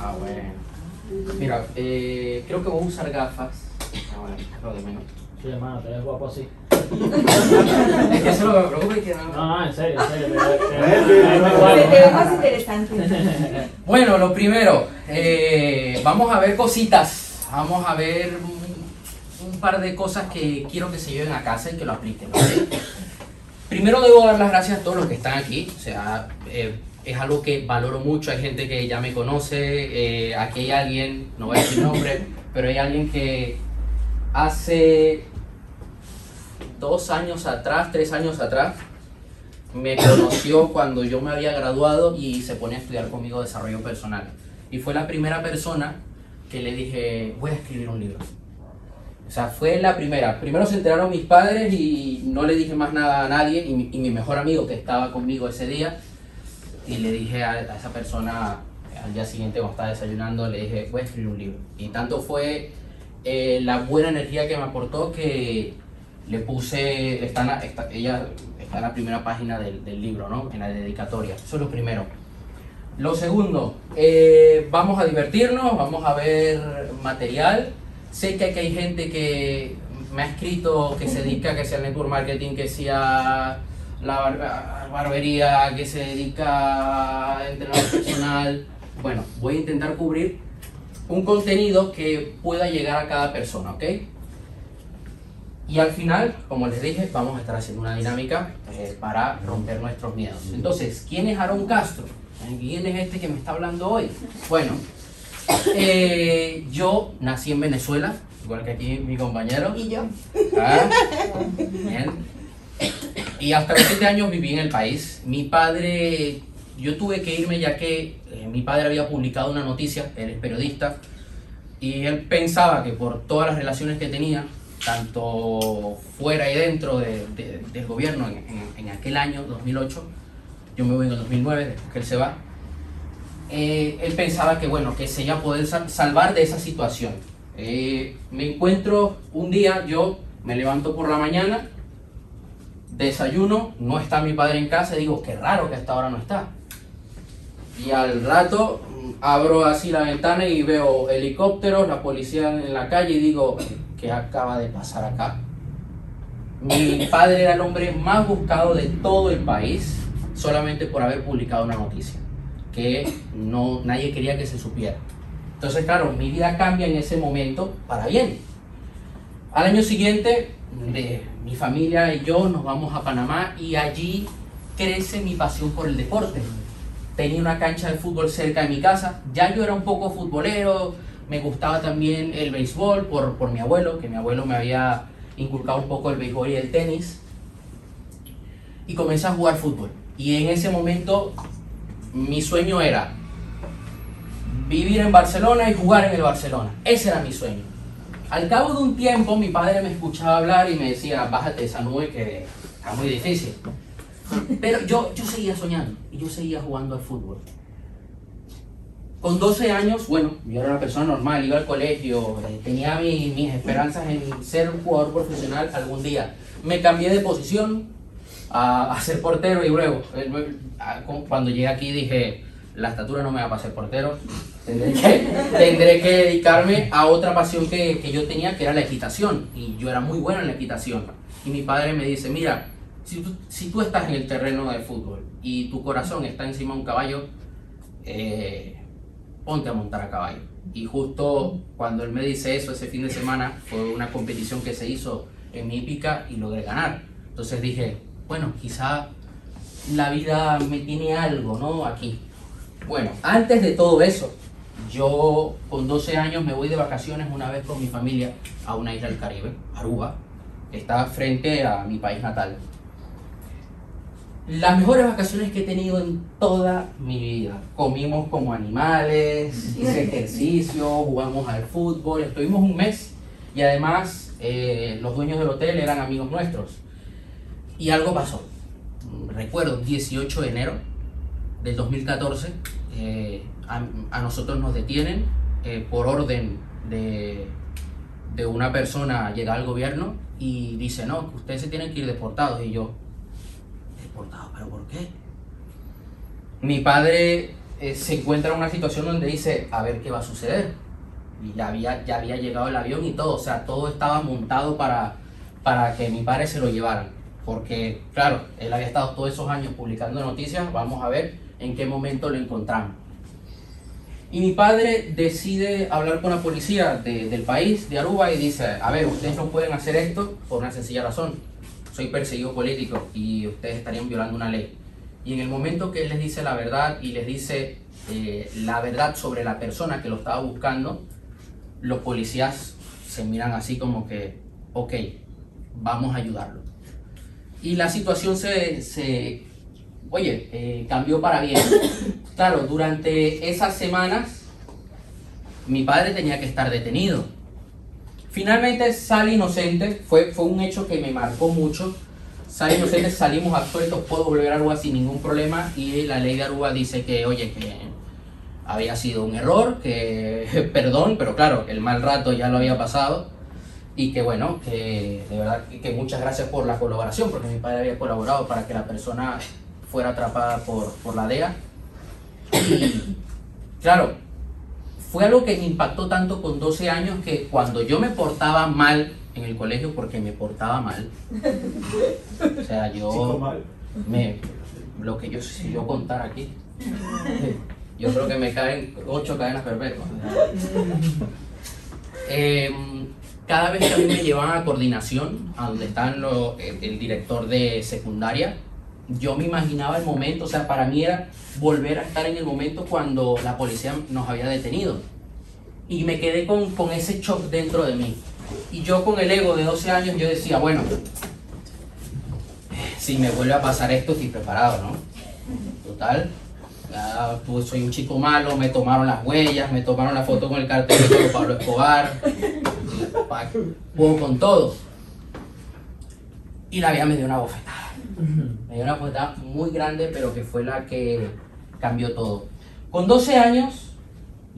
Ah, bueno. Mira, eh, creo que voy a usar gafas. Ah, bueno, lo de menos. Sí, hermano, te ves guapo así. Es que eso lo que me preocupa es que no... No, no, en serio, en serio. te ves- te ves- Eh, te ves muy sí, guapo. Se te ve más interesante. Bueno, lo primero, eh, vamos a ver cositas. Vamos a ver un, un par de cosas que quiero que se lleven a casa y que lo apliquen. ¿ok? Primero debo dar las gracias a todos los que están aquí. O sea, eh, es algo que valoro mucho. Hay gente que ya me conoce. eh, aquí hay alguien, no voy a decir nombre, pero hay alguien que hace dos años atrás, tres años atrás, me conoció cuando yo me había graduado y se pone a estudiar conmigo desarrollo personal. Y fue la primera persona que le dije, voy a escribir un libro. O sea, fue la primera. Primero se enteraron mis padres y no le dije más nada a nadie. Y mi, y mi mejor amigo que estaba conmigo ese día, y le dije a, a esa persona al día siguiente cuando estaba desayunando, le dije, voy a escribir un libro. Y tanto fue eh, la buena energía que me aportó que le puse, está en la- está- ella está en la primera página del, del libro, ¿no? En la dedicatoria. Eso es lo primero. Lo segundo, eh, vamos a divertirnos, vamos a ver material. Sé que aquí hay gente que me ha escrito que se dedica, que sea el network marketing, que sea la bar- barbería, que se dedica a entrenador personal. Bueno, voy a intentar cubrir un contenido que pueda llegar a cada persona, ¿ok? Y al final, como les dije, vamos a estar haciendo una dinámica eh, para romper nuestros miedos. Entonces, ¿quién es Aaron Castro? ¿Quién es este que me está hablando hoy? Bueno, eh, yo nací en Venezuela, igual que aquí mi compañero. Y yo. Ah, bien. Y hasta los 7 años viví en el país. Mi padre, yo tuve que irme ya que eh, mi padre había publicado una noticia, él es periodista, y él pensaba que por todas las relaciones que tenía, tanto fuera y dentro de- de- del gobierno en, en- en aquel año, 2008, yo me voy en el 2009, después que él se va, eh, él pensaba que bueno, que se iba a poder sal- salvar de esa situación. Eh, me encuentro un día, yo me levanto por la mañana, desayuno, no está mi padre en casa, digo, qué raro que hasta ahora no está. Y al rato mm, abro así la ventana y veo helicópteros, la policía en la calle y digo, ¿qué acaba de pasar acá? Mi padre era el hombre más buscado de todo el país solamente por haber publicado una noticia que no, nadie quería que se supiera. Entonces, claro, mi vida cambia en ese momento para bien. Al año siguiente, mi familia y yo nos vamos a Panamá y allí crece mi pasión por el deporte. Tenía una cancha de fútbol cerca de mi casa. Ya yo era un poco futbolero, me gustaba también el béisbol por, por mi abuelo, que mi abuelo me había inculcado un poco el béisbol y el tenis. Y comencé a jugar fútbol. Y en ese momento mi sueño era vivir en Barcelona y jugar en el Barcelona. Ese era mi sueño. Al cabo de un tiempo mi padre me escuchaba hablar y me decía, bájate esa nube que está muy difícil. Pero yo, yo seguía soñando y yo seguía jugando al fútbol. Con 12 años, bueno, yo era una persona normal, iba al colegio, eh, tenía mi- mis esperanzas en ser un jugador profesional algún día. Me cambié de posición a, a ser portero y luego, eh, cuando llegué aquí dije, la estatura no me va para ser portero, tendré que, tendré que dedicarme a otra pasión que, que yo tenía, que era la equitación. Y yo era muy bueno en la equitación. Y mi padre me dice, mira, si tú, si tú estás en el terreno de fútbol y tu corazón está encima de un caballo, eh, ponte a montar a caballo. Y justo cuando él me dice eso, ese fin de semana, fue una competición que se hizo en mi hípica y logré ganar. Entonces dije, bueno, quizá la vida me tiene algo, ¿no? Aquí. Bueno, antes de todo eso, yo con 12 años me voy de vacaciones una vez con mi familia a una isla del Caribe, Aruba, que está frente a mi país natal. Las mejores vacaciones que he tenido en toda mi vida. Comimos como animales, hice ejercicio, jugamos al fútbol, estuvimos un mes y además eh, los dueños del hotel eran amigos nuestros. Y algo pasó. Recuerdo, 18 de enero del 2014, eh, a, a nosotros nos detienen eh, por orden de, de una persona llega al gobierno y dice, no, ustedes se tienen que ir deportados. Y yo, ¿deportados? ¿Pero por qué? mi padre eh, se encuentra en una situación donde dice, a ver qué va a suceder. Y ya había, ya había llegado el avión y todo, o sea, todo estaba montado para, para que mi padre se lo llevaran. Porque, claro, él había estado todos esos años publicando noticias, vamos a ver en qué momento lo encontramos. Y mi padre decide hablar con la policía de- del país, de Aruba, y dice, a ver, ustedes no pueden hacer esto por una sencilla razón. Soy perseguido político y ustedes estarían violando una ley. Y en el momento que él les dice la verdad y les dice eh, la verdad sobre la persona que lo estaba buscando, los policías se miran así como que, ok, vamos a ayudarlo. Y la situación se, se oye, eh, cambió para bien. Claro, durante esas semanas mi padre tenía que estar detenido. Finalmente sale inocente, fue, fue un hecho que me marcó mucho. Sale inocente, salimos absueltos, puedo volver a Aruba sin ningún problema y la ley de Aruba dice que, oye, que había sido un error, que perdón, pero claro, el mal rato ya lo había pasado y que bueno, que de verdad que- muchas gracias por la colaboración, porque mi padre había colaborado para que la persona fuera atrapada por, por la DEA. Y claro, fue algo que me impactó tanto con 12 años que cuando yo me portaba mal en el colegio, porque me portaba mal, o sea, yo mal. me, lo que yo, si yo contar aquí, yo creo que me caen ocho cadenas perpetuas. Em, cada vez que a mí me llevaban a coordinación, a donde están el, director de secundaria, yo me imaginaba el momento, o sea, para mí era volver a estar en el momento cuando la policía nos había detenido. Y me quedé con, ese shock dentro de mí. Y yo con el ego de 12 años, yo decía, bueno, si me vuelve a pasar esto, estoy preparado, ¿no? Total, pues soy un chico malo, me tomaron las huellas, me tomaron la foto con el cartel de Pablo Escobar, puedo con todo. Y la vida me dio una bofetada. Me dio una bofetada muy grande, pero que fue la que cambió todo. Con 12 años,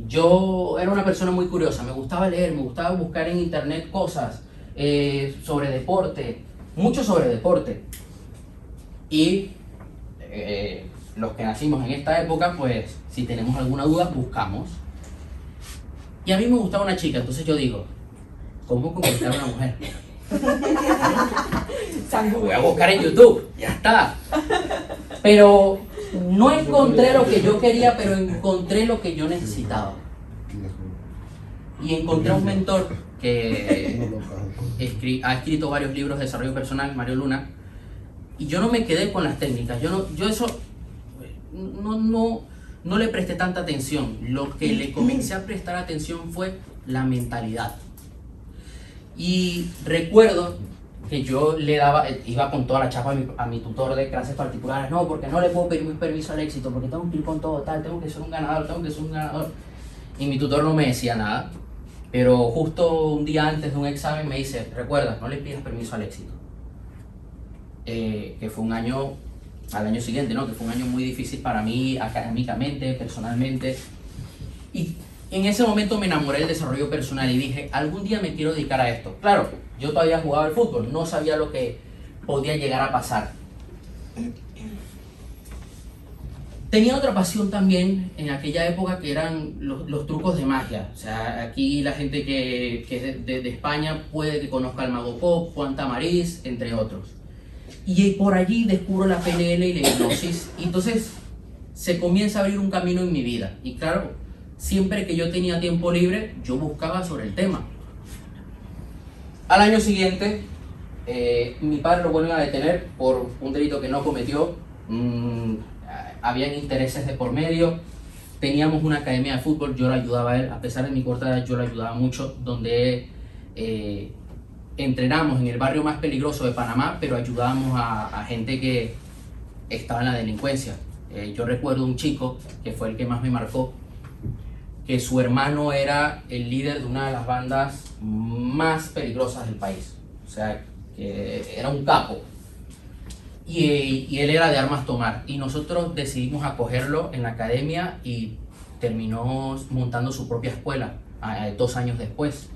yo era una persona muy curiosa, me gustaba leer, me gustaba buscar en internet cosas eh, sobre deporte, mucho sobre deporte. Y eh, los que nacimos en esta época, pues si tenemos alguna duda, buscamos. Y a mí me gustaba una chica, entonces yo digo, ¿cómo conquistar a una mujer? Lo voy a buscar en YouTube, ya está. Pero no encontré lo que yo quería, pero encontré lo que yo necesitaba. Y encontré un mentor que ha escrito varios libros de desarrollo personal, Mario Luna, y yo no me quedé con las técnicas, yo, no, yo eso no, no, no le presté tanta atención, lo que le comencé a prestar atención fue la mentalidad. Y recuerdo que yo le daba, iba con toda la chapa a mi, tutor de clases particulares, no, porque no le puedo pedir mi permiso al éxito, porque tengo que ir con todo, tal, tengo que ser un ganador, tengo que ser un ganador. Y mi tutor no me decía nada, pero justo un día antes de un examen me dice, recuerda, no le pidas permiso al éxito. Eh, que fue un año, al año siguiente, ¿no? Que fue un año muy difícil para mí, académicamente, personalmente. Y en ese momento me enamoré del desarrollo personal y dije, algún día me quiero dedicar a esto. Claro, yo todavía jugaba al fútbol, no sabía lo que podía llegar a pasar. Tenía otra pasión también en aquella época que eran los, los trucos de magia. O sea, aquí la gente que, que es de, de- España puede que conozca al Mago Pop, Juan Tamariz, entre otros. Y por allí descubro la PNL y la hipnosis. Y entonces se comienza a abrir un camino en mi vida. Y claro, siempre que yo tenía tiempo libre, yo buscaba sobre el tema. Al año siguiente, eh, mi padre lo vuelven a detener por un delito que no cometió. Mm, habían intereses de por medio. Teníamos una academia de fútbol, yo lo ayudaba a él, a pesar de mi corta edad, yo lo ayudaba mucho, donde eh, entrenamos en el barrio más peligroso de Panamá, pero ayudábamos a, a gente que estaba en la delincuencia. Eh, yo recuerdo un chico que fue el que más me marcó, que su hermano era el líder de una de las bandas más peligrosas del país. O sea, que era un capo. Y, él era de armas tomar. Y nosotros decidimos acogerlo en la academia y terminó montando su propia escuela dos años después.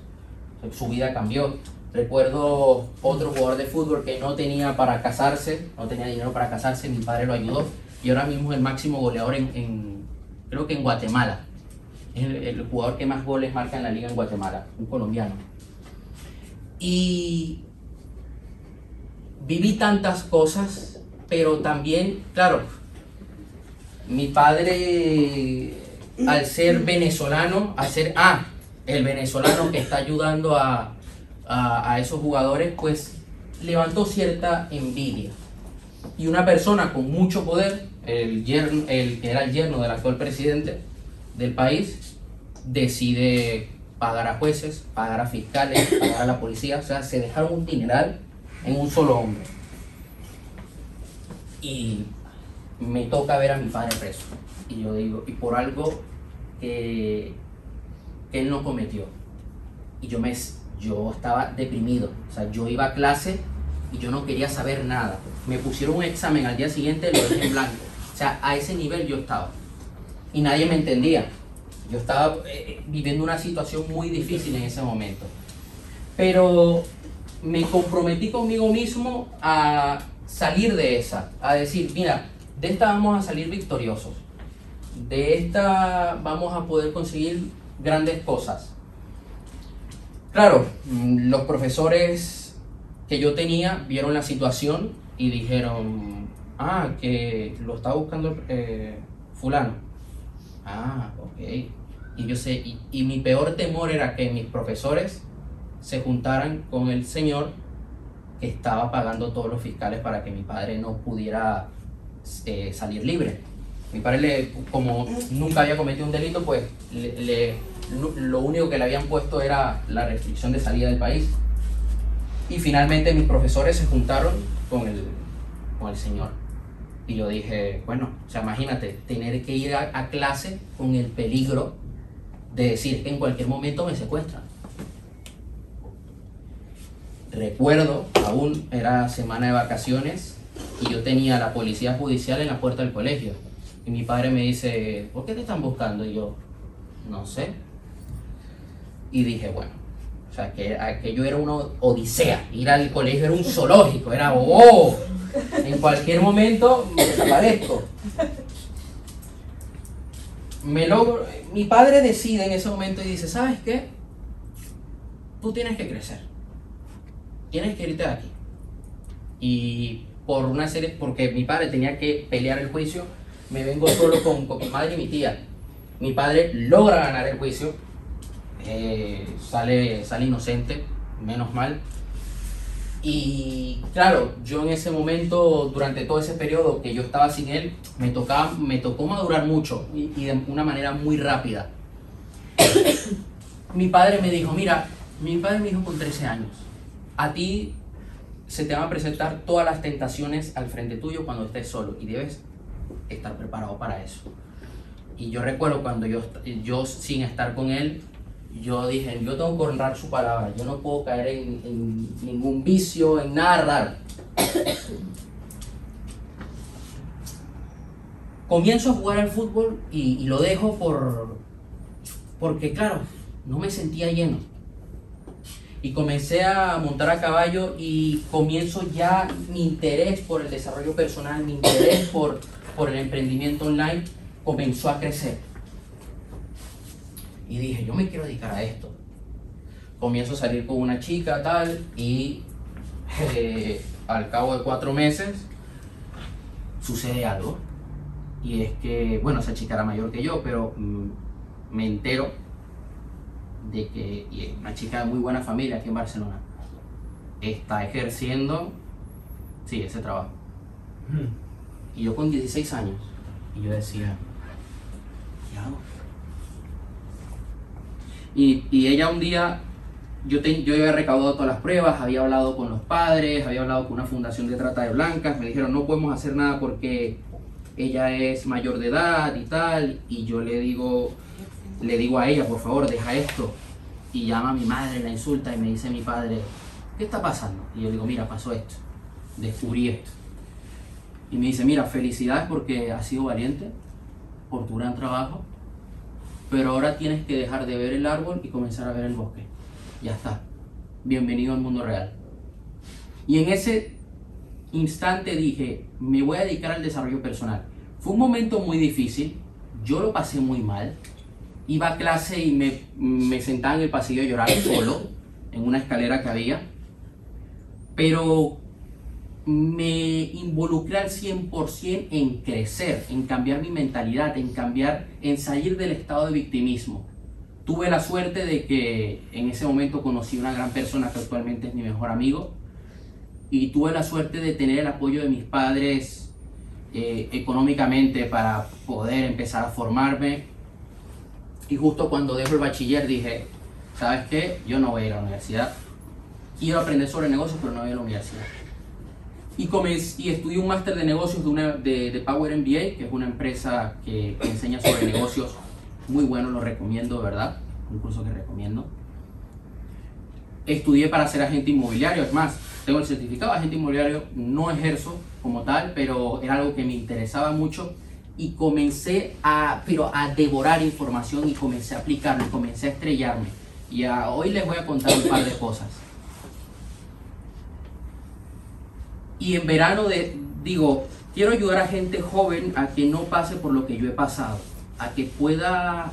Su vida cambió. Recuerdo otro jugador de fútbol que no tenía para casarse, no tenía dinero para casarse, mi padre lo ayudó. y ahora mismo es el máximo goleador en, en- creo que en Guatemala. Es el, el jugador que más goles marca en la liga en Guatemala, un colombiano. Y viví tantas cosas, pero también, claro, mi padre, al ser venezolano, al ser, ah, el venezolano que está ayudando a, a, a esos jugadores, pues levantó cierta envidia. Y una persona con mucho poder, el, yerno, el que era el yerno del actual presidente del país, decide pagar a jueces, pagar a fiscales, pagar a la policía, o sea, se dejaron un dineral en un solo hombre. Y me toca ver a mi padre preso. Y yo digo, y por algo que, que él no cometió. Y yo, me, yo estaba deprimido. O sea, yo iba a clase y yo no quería saber nada. Me pusieron un examen al día siguiente, lo dejé en blanco. O sea, a ese nivel yo estaba. Y nadie me entendía. Yo estaba eh, viviendo una situación muy difícil en ese momento. Pero me comprometí conmigo mismo a salir de esa, a decir, mira, de esta vamos a salir victoriosos. De esta vamos a poder conseguir grandes cosas. Claro, mm, los profesores que yo tenía vieron la situación y dijeron, ah, que lo está buscando eh, fulano. Ah, ok. Y yo sé, y, mi peor temor era que mis profesores se juntaran con el señor que estaba pagando todos los fiscales para que mi padre no pudiera eh, salir libre. Mi padre, le, como nunca había cometido un delito, pues le- lo único que le habían puesto era la restricción de salida del país. Y finalmente mis profesores se juntaron con el, con el señor. Y yo dije, bueno, o sea, imagínate, tener que ir a, a clase con el peligro de decir que en cualquier momento me secuestran. Recuerdo, aún era semana de vacaciones y yo tenía la policía judicial en la puerta del colegio. Y mi padre me dice, ¿por qué te están buscando? Y yo, no sé. Y dije, bueno, o sea, que aquello era una odisea. Ir al colegio era un zoológico, era, oh, en cualquier momento me desaparezco. Me mi padre decide en ese momento y dice, ¿sabes qué? Tú tienes que crecer. Tienes que irte de aquí. Y por una serie, porque mi padre tenía que pelear el juicio, me vengo solo con, con mi madre y mi tía. Mi padre logra ganar el juicio, eh, sale, sale inocente, menos mal. Y claro, yo en ese momento, durante todo ese periodo que yo estaba sin él, me, tocaba, me tocó madurar mucho y, de una manera muy rápida. mi padre me dijo, mira, mi padre me dijo con 13 años, a ti se te van a presentar todas las tentaciones al frente tuyo cuando estés solo y debes estar preparado para eso. Y yo recuerdo cuando yo, yo sin estar con él, yo dije, yo tengo que honrar su palabra, yo no puedo caer en, ningún vicio, en nada raro. Comienzo a jugar al fútbol y, y lo dejo por, porque claro, no me sentía lleno. Y comencé a montar a caballo y comienzo ya mi interés por el desarrollo personal, mi interés por, por el emprendimiento online comenzó a crecer. Y dije, yo me quiero dedicar a esto. Comienzo a salir con una chica tal y eh, al cabo de cuatro meses sucede algo. Y es que, bueno, esa chica era mayor que yo, pero mm, me entero de que y es una chica de muy buena familia aquí en Barcelona está ejerciendo, sí, ese trabajo. Y yo con 16 años, y yo decía, ¿qué hago? Y, y ella un día, yo, te- yo había recaudado todas las pruebas, había hablado con los padres, había hablado con una fundación de trata de blancas, me dijeron no podemos hacer nada porque ella es mayor de edad y tal, y yo le digo, le digo a ella, por favor, deja esto. Y llama a mi madre, la insulta y me dice mi padre, ¿qué está pasando? Y yo digo, mira, pasó esto, descubrí esto. Y me dice, mira, felicidades porque has sido valiente, por tu gran trabajo, pero ahora tienes que dejar de ver el árbol y comenzar a ver el bosque. Ya está. Bienvenido al mundo real. Y en ese instante dije, me voy a dedicar al desarrollo personal. Fue un momento muy difícil, yo lo pasé muy mal. Iba a clase y me, sentaba en el pasillo a llorar solo, en una escalera que había. Pero me involucré al 100% en crecer, en cambiar mi mentalidad, en cambiar, en salir del estado de victimismo. Tuve la suerte de que en ese momento conocí una gran persona que actualmente es mi mejor amigo y tuve la suerte de tener el apoyo de mis padres eh, económicamente para poder empezar a formarme. Y justo cuando dejo el bachiller dije, ¿sabes qué? Yo no voy a ir a la universidad. Quiero aprender sobre negocios, pero no voy a la universidad. Y, comencé, y estudié un máster de negocios de, una, de, de, Power MBA, que es una empresa que, que enseña sobre negocios. Muy bueno, lo recomiendo, ¿verdad? Un curso que recomiendo. Estudié para ser agente inmobiliario, es más, tengo el certificado de agente inmobiliario, no ejerzo como tal, pero era algo que me interesaba mucho y comencé a, pero a devorar información y comencé a aplicarlo, comencé a estrellarme. Y a, hoy les voy a contar un par de cosas. Y en verano de, digo, quiero ayudar a gente joven a que no pase por lo que yo he pasado, a que pueda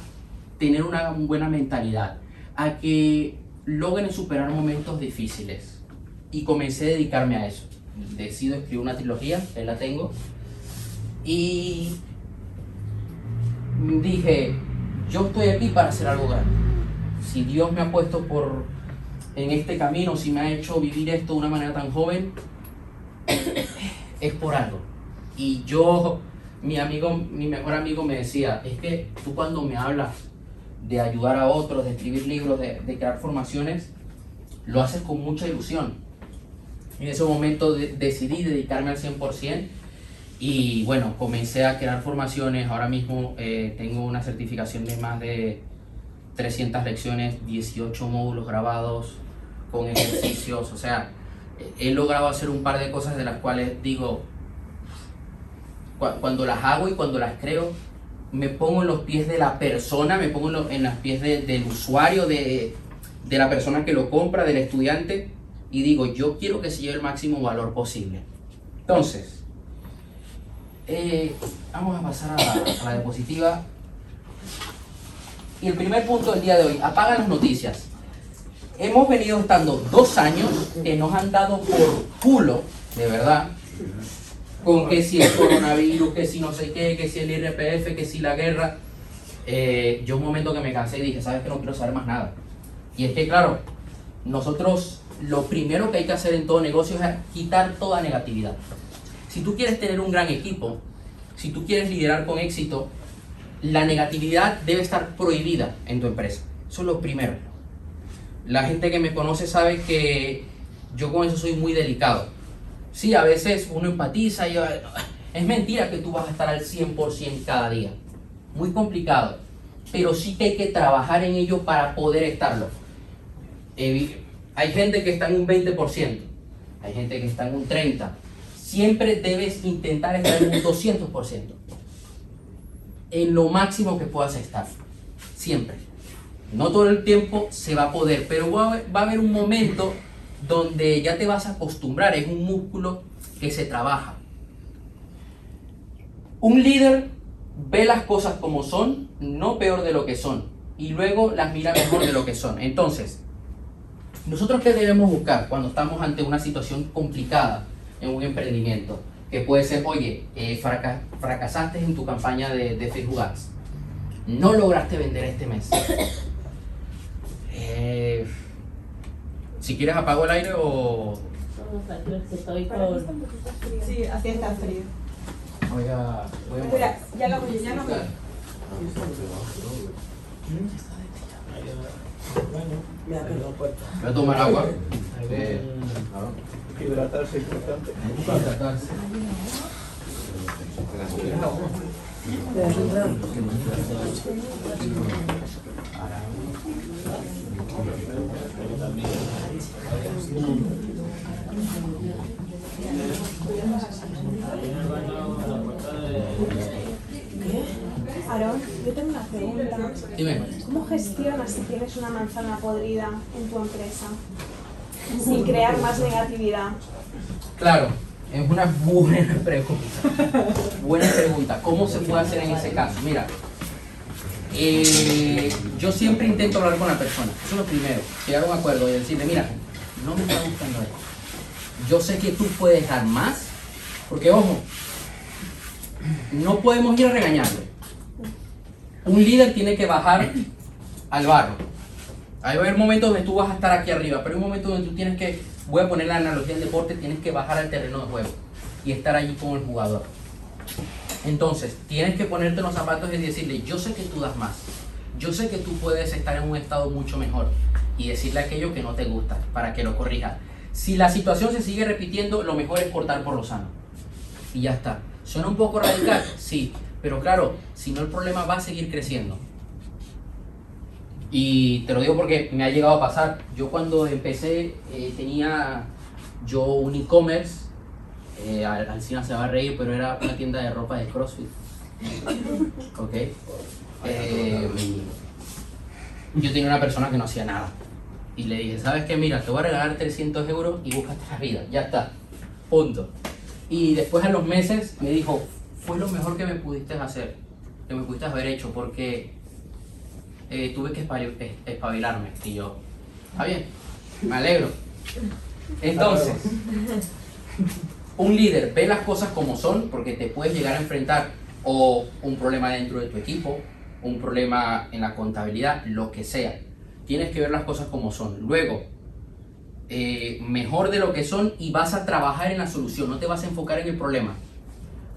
tener una buena mentalidad, a que logren superar momentos difíciles. Y comencé a dedicarme a eso. Decido escribir una trilogía, ahí la tengo. Y dije, yo estoy aquí para hacer algo grande. Si Dios me ha puesto por en este camino, si me ha hecho vivir esto de una manera tan joven, es por algo. Y yo, mi amigo, mi mejor amigo me decía, es que tú cuando me hablas de ayudar a otros, de escribir libros, de, crear formaciones, lo haces con mucha ilusión. En ese momento de, decidí dedicarme al 100% y bueno, comencé a crear formaciones. Ahora mismo eh, tengo una certificación de más de 300 lecciones, 18 módulos grabados con ejercicios. O sea, he logrado hacer un par de cosas de las cuales digo, cuando las hago y cuando las creo, me pongo en los pies de la persona, me pongo en, los, en los pies de, del usuario, de, de, la persona que lo compra, del estudiante, y digo, yo quiero que se lleve el máximo valor posible. Entonces, eh, vamos a pasar a la, a la diapositiva. Y el primer punto del día de hoy, apaga las noticias. Hemos venido estando dos años que nos han dado por culo, de verdad, con que si el coronavirus, que si no sé qué, que si el IRPF, que si la guerra. Eh, yo un momento que me cansé y dije, sabes que no quiero saber más nada. Y es que claro, nosotros lo primero que hay que hacer en todo negocio es quitar toda negatividad. Si tú quieres tener un gran equipo, si tú quieres liderar con éxito, la negatividad debe estar prohibida en tu empresa. Eso es lo primero. La gente que me conoce sabe que yo con eso soy muy delicado. Sí, a veces uno empatiza y es mentira que tú vas a estar al 100% cada día. Muy complicado. Pero sí que hay que trabajar en ello para poder estarlo. Hay gente que está en un 20%, hay gente que está en un 30%. Siempre debes intentar estar en un 200%. En lo máximo que puedas estar. Siempre. No todo el tiempo se va a poder, pero va a haber, un momento donde ya te vas a acostumbrar, es un músculo que se trabaja. Un líder ve las cosas como son, no peor de lo que son, y luego las mira mejor de lo que son. Entonces, nosotros qué debemos buscar cuando estamos ante una situación complicada en un emprendimiento? Que puede ser, oye, eh, fraca fracasaste en tu campaña de, de Facebook Ads, no lograste vender este mes. Eh, si quieres apago el aire o... Estoy con... Sí, así está frío. Voy a... Voy a Espera, ya lo voy, ya lo voy. Voy a tomar agua. Eh, Hidratarse es importante. hidratarse. Aarón, yo tengo una pregunta. Dime. ¿Cómo gestionas si tienes una manzana podrida en tu empresa? Sin crear más negatividad. Claro. Es una buena pregunta. Buena pregunta. ¿Cómo se puede hacer en ese caso? Mira, eh, yo siempre intento hablar con la persona. Eso es lo primero. Llegar a un acuerdo y decirle, mira, no me está gustando esto. Yo sé que tú puedes dar más, porque ojo, no podemos ir a regañarle. Un líder tiene que bajar al barro. Hay va haber momentos donde tú vas a estar aquí arriba, pero hay un momento donde tú tienes que, voy a poner la analogía del deporte, tienes que bajar al terreno de juego y estar allí con el jugador. Entonces, tienes que ponerte los zapatos y decirle, yo sé que tú das más, yo sé que tú puedes estar en un estado mucho mejor y decirle aquello que no te gusta para que lo corrija. Si la situación se sigue repitiendo, lo mejor es cortar por lo sano. Y ya está. ¿Suena un poco radical? Sí. Pero claro, si no el problema va a seguir creciendo. Y te lo digo porque me ha llegado a pasar. Yo cuando empecé eh, tenía yo un e-commerce. Eh, al, al cine se va a reír, pero era una tienda de ropa de CrossFit. Ok. Eh, yo tenía una persona que no hacía nada. Y le dije, ¿sabes qué? Mira, te voy a regalar 300 euros y búscate la vida. Ya está. Punto. Y después a los meses me dijo, fue lo mejor que me pudiste hacer, que me pudiste haber hecho, porque eh, tuve que espabil- es- espabilarme. Y yo, está bien, me alegro. Entonces, un líder ve las cosas como son, porque te puedes llegar a enfrentar o un problema dentro de tu equipo, un problema en la contabilidad, lo que sea. Tienes que ver las cosas como son. Luego, eh, mejor de lo que son y vas a trabajar en la solución, no te vas a enfocar en el problema.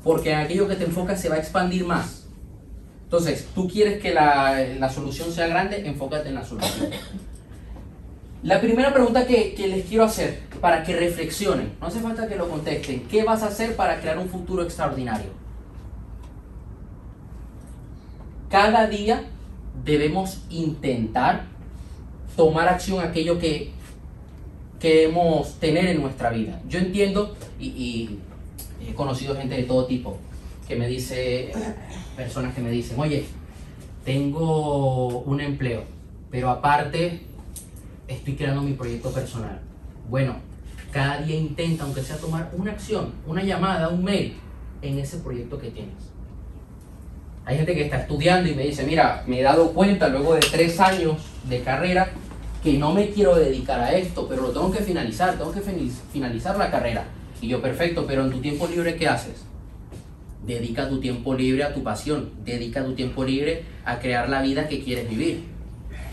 Porque en aquello que te enfocas se va a expandir más. Entonces, tú quieres que la, la solución sea grande, enfócate en la solución. La primera pregunta que, les quiero hacer para que reflexionen, no hace falta que lo contesten, ¿qué vas a hacer para crear un futuro extraordinario? Cada día debemos intentar tomar acción aquello que queremos tener en nuestra vida. Yo entiendo y, y he conocido gente de todo tipo que me dice, personas que me dicen, oye, tengo un empleo, pero aparte estoy creando mi proyecto personal. Bueno, cada día intenta, aunque sea tomar una acción, una llamada, un mail, en ese proyecto que tienes. Hay gente que está estudiando y me dice, mira, me he dado cuenta luego de tres años de carrera que no me quiero dedicar a esto, pero lo tengo que finalizar, tengo que finalizar la carrera. Y yo, perfecto, pero en tu tiempo libre, ¿qué haces? Dedica tu tiempo libre a tu pasión, dedica tu tiempo libre a crear la vida que quieres vivir.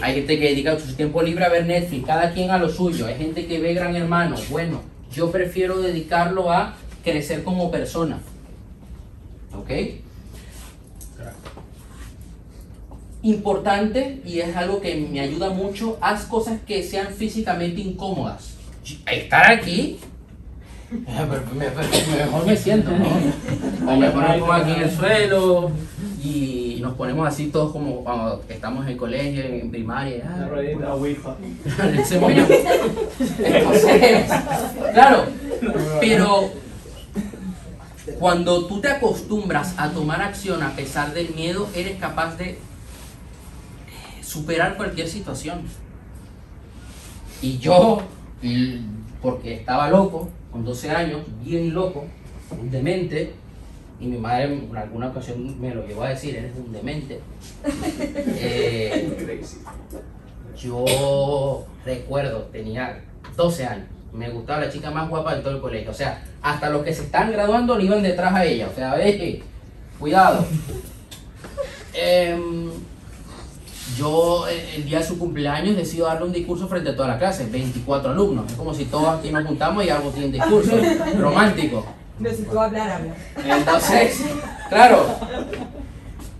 Hay gente que dedica su tiempo libre a ver Netflix, cada quien a lo suyo. Hay gente que ve Gran Hermano. Bueno, yo prefiero dedicarlo a crecer como persona. ¿Ok? Importante, y es algo que me ayuda mucho, haz cosas que sean físicamente incómodas. Estar aquí, me- me- mejor me siento, ¿no? O me pongo aquí en el suelo y nos ponemos así todos como cuando estamos en el colegio, en primaria. ah, Una ruedita, una ouija. en ese momento. Entonces, claro, pero cuando tú te acostumbras a tomar acción a pesar del miedo, eres capaz de superar cualquier situación. Y yo, porque estaba loco, con 12 años, bien loco, demente, y mi madre en alguna ocasión me lo llevó a decir, eres un demente. Eh, yo recuerdo, tenía 12 años. Me gustaba la chica más guapa de todo el colegio. O sea, hasta los que se están graduando le iban detrás a ella. O sea, eh, cuidado. Em, yo eh, el día de su cumpleaños decido darle un discurso frente a toda la clase, 24 alumnos. Es como si todos aquí nos juntamos y algo tiene un discurso romántico. No, si tú hablar, habla. Entonces, claro,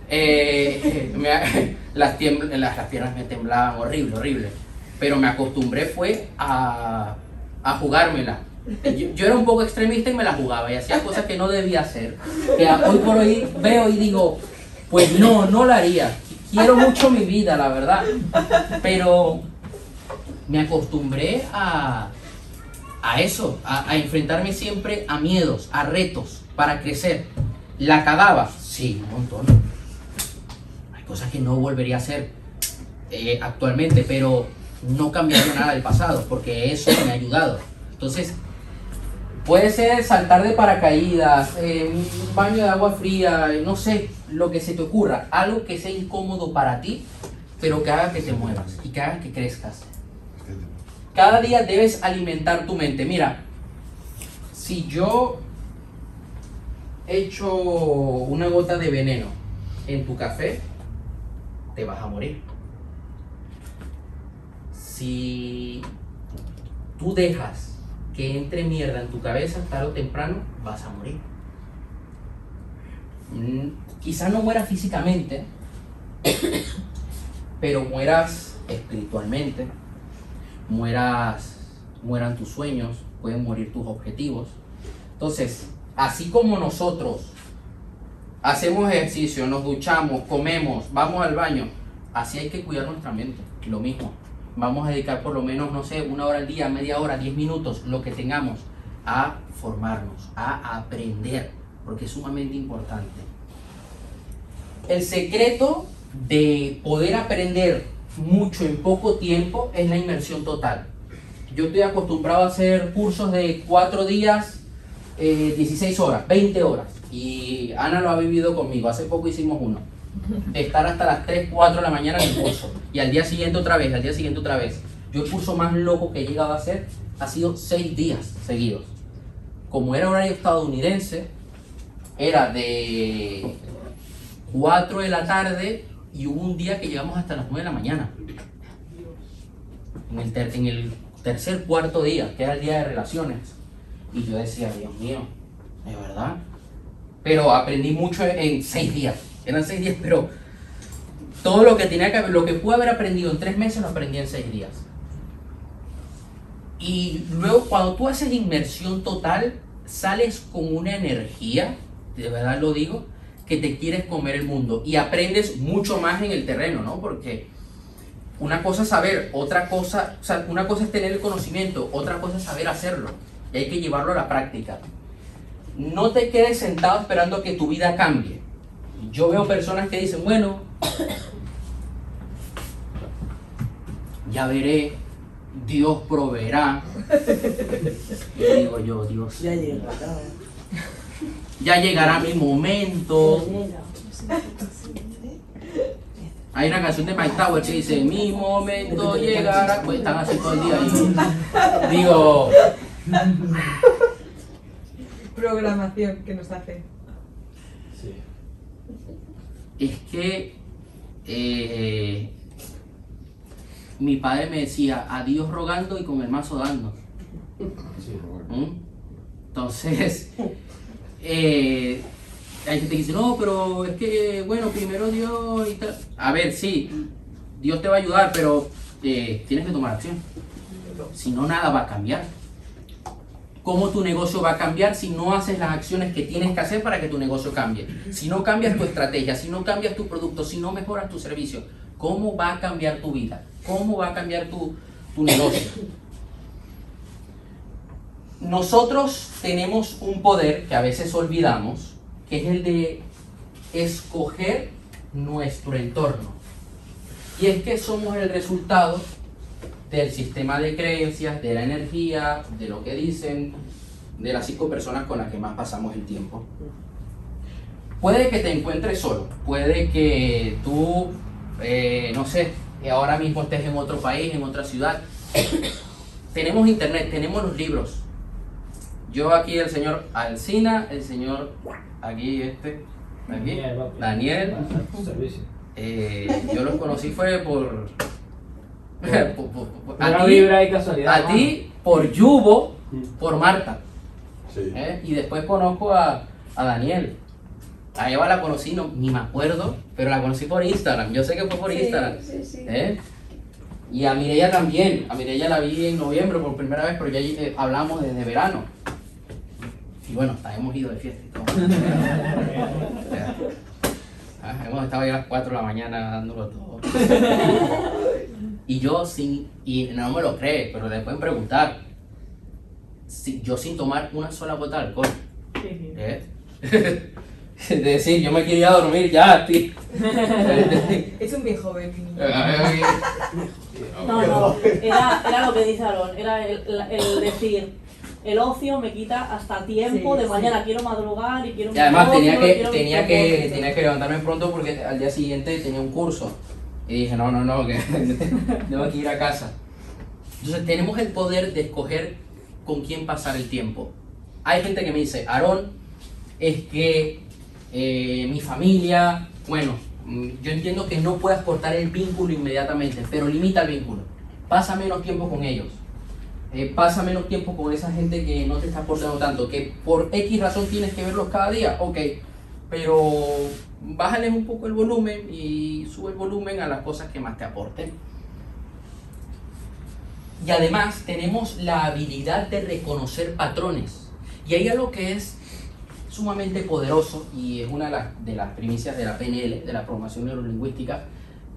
eh, me- las, las, piernas me temblaban horrible, horrible. Pero me acostumbré fue a, a jugármela. Yo, yo era un poco extremista y me la jugaba y hacía cosas que no debía hacer. Que hoy por hoy veo y digo, pues no, no la haría. Quiero mucho mi vida, la verdad. Pero me acostumbré a, a eso, a, enfrentarme siempre a miedos, a retos, para crecer. ¿La cagaba? Sí, un montón. Hay cosas que no volvería a hacer eh, actualmente, pero no cambiaría nada del pasado, porque eso me ha ayudado. Entonces, Puede ser saltar de paracaídas, eh, un baño de agua fría, eh, no sé, lo que se te ocurra. Algo que sea incómodo para ti, pero que haga que te muevas y que haga que crezcas. Cada día debes alimentar tu mente. Mira, si yo echo una gota de veneno en tu café, te vas a morir. Si tú dejas que entre mierda en tu cabeza, tarde o temprano vas a morir. Mm, Quizás no mueras físicamente, pero mueras espiritualmente, mueras, mueran tus sueños, pueden morir tus objetivos. Entonces, así como nosotros hacemos ejercicio, nos duchamos, comemos, vamos al baño, así hay que cuidar nuestra mente, lo mismo. Vamos a dedicar por lo menos, no sé, una hora al día, media hora, diez minutos, lo que tengamos, a formarnos, a aprender, porque es sumamente importante. El secreto de poder aprender mucho en poco tiempo es la inmersión total. Yo estoy acostumbrado a hacer cursos de cuatro días, eh, 16 horas, 20 horas. Y Ana lo ha vivido conmigo. Hace poco hicimos uno. De estar hasta las 3, 4 de la mañana en el curso. Y al día siguiente otra vez, al día siguiente otra vez. Yo el curso más loco que he llegado a hacer ha sido 6 días seguidos. Como era horario estadounidense, era de 4 de la tarde y hubo un día que llegamos hasta las 9 de la mañana. En el, ter- en el tercer, cuarto día, que era el día de relaciones. Y yo decía, Dios mío, ¿de verdad? Pero aprendí mucho en seis días. Eran seis días, pero todo lo que tenía que lo que pude haber aprendido en tres meses lo aprendí en seis días. Y luego cuando tú haces inmersión total, sales con una energía, de verdad lo digo, que te quieres comer el mundo y aprendes mucho más en el terreno, ¿no? Porque una cosa es saber, otra cosa, o sea, una cosa es tener el conocimiento, otra cosa es saber hacerlo. Y hay que llevarlo a la práctica. No te quedes sentado esperando que tu vida cambie. Yo veo personas que dicen, bueno, ya veré, Dios proveerá. Y digo yo, Dios, Ya llega, ya llegará mi momento. Hay una canción de Mike Tower que dice, mi momento llegará. Pues están así todo el día. Y digo, Programación que nos hace. Sí. es que eh, mi padre me decía, a Dios rogando y con el mazo dando. Sí. ¿Mm? Entonces, eh, hay gente que dice, no, pero es que, bueno, primero Dios y tal. A ver, sí, Dios te va a ayudar, pero eh, tienes que tomar acción. Si no, nada va a cambiar. ¿Cómo tu negocio va a cambiar si no haces las acciones que tienes que hacer para que tu negocio cambie? Si no cambias tu estrategia, si no cambias tu producto, si no mejoras tu servicio, ¿cómo va a cambiar tu vida? ¿Cómo va a cambiar tu, tu negocio? Nosotros tenemos un poder que a veces olvidamos, que es el de escoger nuestro entorno. Y es que somos el resultado del sistema de creencias, de la energía, de lo que dicen, de las cinco personas con las que más pasamos el tiempo. Puede que te encuentres solo, puede que tú, eh, no sé, ahora mismo estés en otro país, en otra ciudad. tenemos internet, tenemos los libros. Yo aquí el señor Alcina, el señor aquí este, aquí, Daniel, Tu servicio. eh, yo los conocí fue por, por- por- por- a ti, vibra y casualidad. a ti, por Yubo, por Marta, Sí. ¿eh? y después conozco a, a Daniel. A Eva la conocí, no, ni me acuerdo, pero la conocí por Instagram. Yo sé que fue por Instagram. Sí, sí. ¿eh? Y a Mireia también. A Mireia la vi en noviembre por primera vez, pero ya eh, hablamos desde verano. Y bueno, hasta hemos ido de fiesta y todo. Ah, hemos estado ya a las 4 de la mañana dándolo todo. Y yo sin, y no me lo cree, pero le pueden preguntar. Si, yo sin tomar una sola gota de alcohol. ¿eh? Es decir, yo me quería dormir ya, tío. Es un viejo baby. No, no, era, era lo que dice Aaron, era el decir, el ocio me quita hasta tiempo Sí, de sí. mañana quiero madrugar y quiero Y además tenía ocio, que, quiero tenía que, tenía que levantarme pronto porque al día siguiente tenía un curso. Y dije, no, no, no, que tengo que ir a casa. Entonces tenemos el poder de escoger con quién pasar el tiempo. Hay gente que me dice, Aarón, es que eh, mi familia, bueno, mm, yo entiendo que no puedas cortar el vínculo inmediatamente, pero limita el vínculo. Pasa menos tiempo con ellos. Eh, pasa menos tiempo con esa gente que no te está aportando tanto, que por X razón tienes que verlos cada día, ok, pero bájales un poco el volumen y sube el volumen a las cosas que más te aporten. Y además tenemos la habilidad de reconocer patrones. Y hay algo que es sumamente poderoso y es una de las, de las primicias de la PNL, de la programación neurolingüística,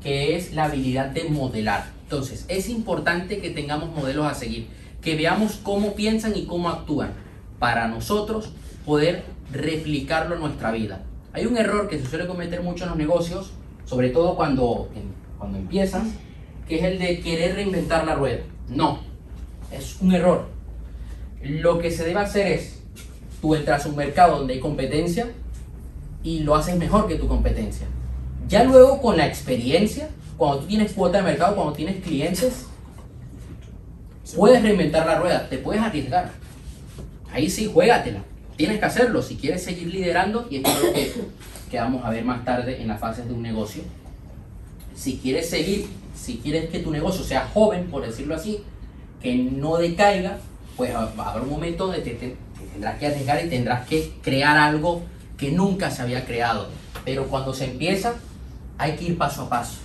que es la habilidad de modelar. Entonces, es importante que tengamos modelos a seguir, que veamos cómo piensan y cómo actúan, para nosotros poder replicarlo en nuestra vida. Hay un error que se suele cometer mucho en los negocios, sobre todo cuando, cuando empiezan, que es el de querer reinventar la rueda. No, es un error. Lo que se debe hacer es, tú entras a un mercado donde hay competencia y lo haces mejor que tu competencia. Ya luego con la experiencia, cuando tú tienes cuota de mercado, cuando tienes clientes, puedes reinventar la rueda, te puedes arriesgar. Ahí sí, juégatela. Tienes que hacerlo si quieres seguir liderando y es algo que, vamos a ver más tarde en las fases de un negocio. Si quieres seguir, si quieres que tu negocio sea joven, por decirlo así, que no decaiga, pues haber un momento donde te, te- te tendrás que arriesgar y tendrás que crear algo que nunca se había creado. Pero cuando se empieza, hay que ir paso a paso.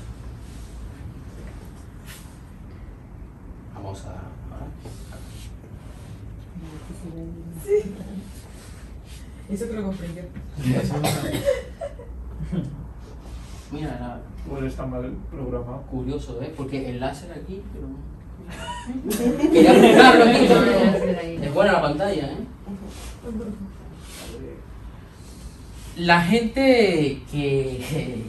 Vamos a... Eso que lo compré yo. Mira, la- Bueno, está mal programado. curioso, ¿eh? Porque el láser aquí, pero. Quería buscarlo aquí. pero- Es buena la pantalla, ¿eh? La gente que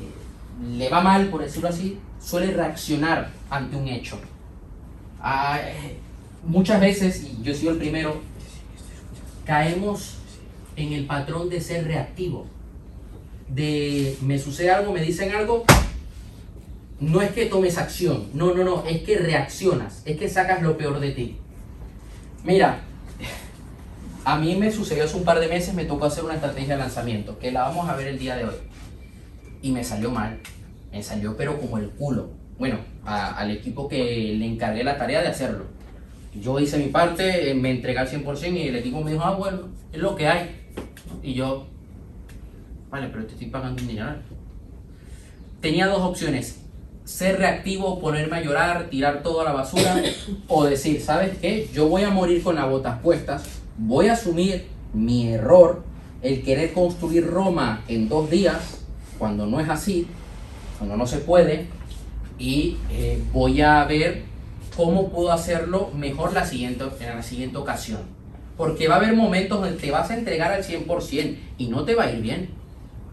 le va mal, por decirlo así, suele reaccionar ante un hecho. Ah, eh, muchas veces, y yo he sido el primero, caemos en el patrón de ser reactivo. De me sucede algo, me dicen algo, no es que tomes acción, no, no, no, es que reaccionas, es que sacas lo peor de ti. Mira, a mí me sucedió hace un par de meses, me tocó hacer una estrategia de lanzamiento, que la vamos a ver el día de hoy. Y me salió mal, me salió pero como el culo. Bueno, al equipo que le encargué la tarea de hacerlo. Yo hice mi parte, eh, me entregué al 100% y el equipo me dijo, ah, bueno, es lo que hay. Y yo, vale, pero te estoy pagando un dineral. Tenía dos opciones, ser reactivo, ponerme a llorar, tirar todo a la basura, o decir, ¿sabes qué? Yo voy a morir con las botas puestas, voy a asumir mi error, el querer construir Roma en dos días, cuando no es así, cuando no se puede, y eh, voy a ver cómo puedo hacerlo mejor la siguiente, en la siguiente ocasión. Porque va a haber momentos donde te vas a entregar al 100% y no te va a ir bien.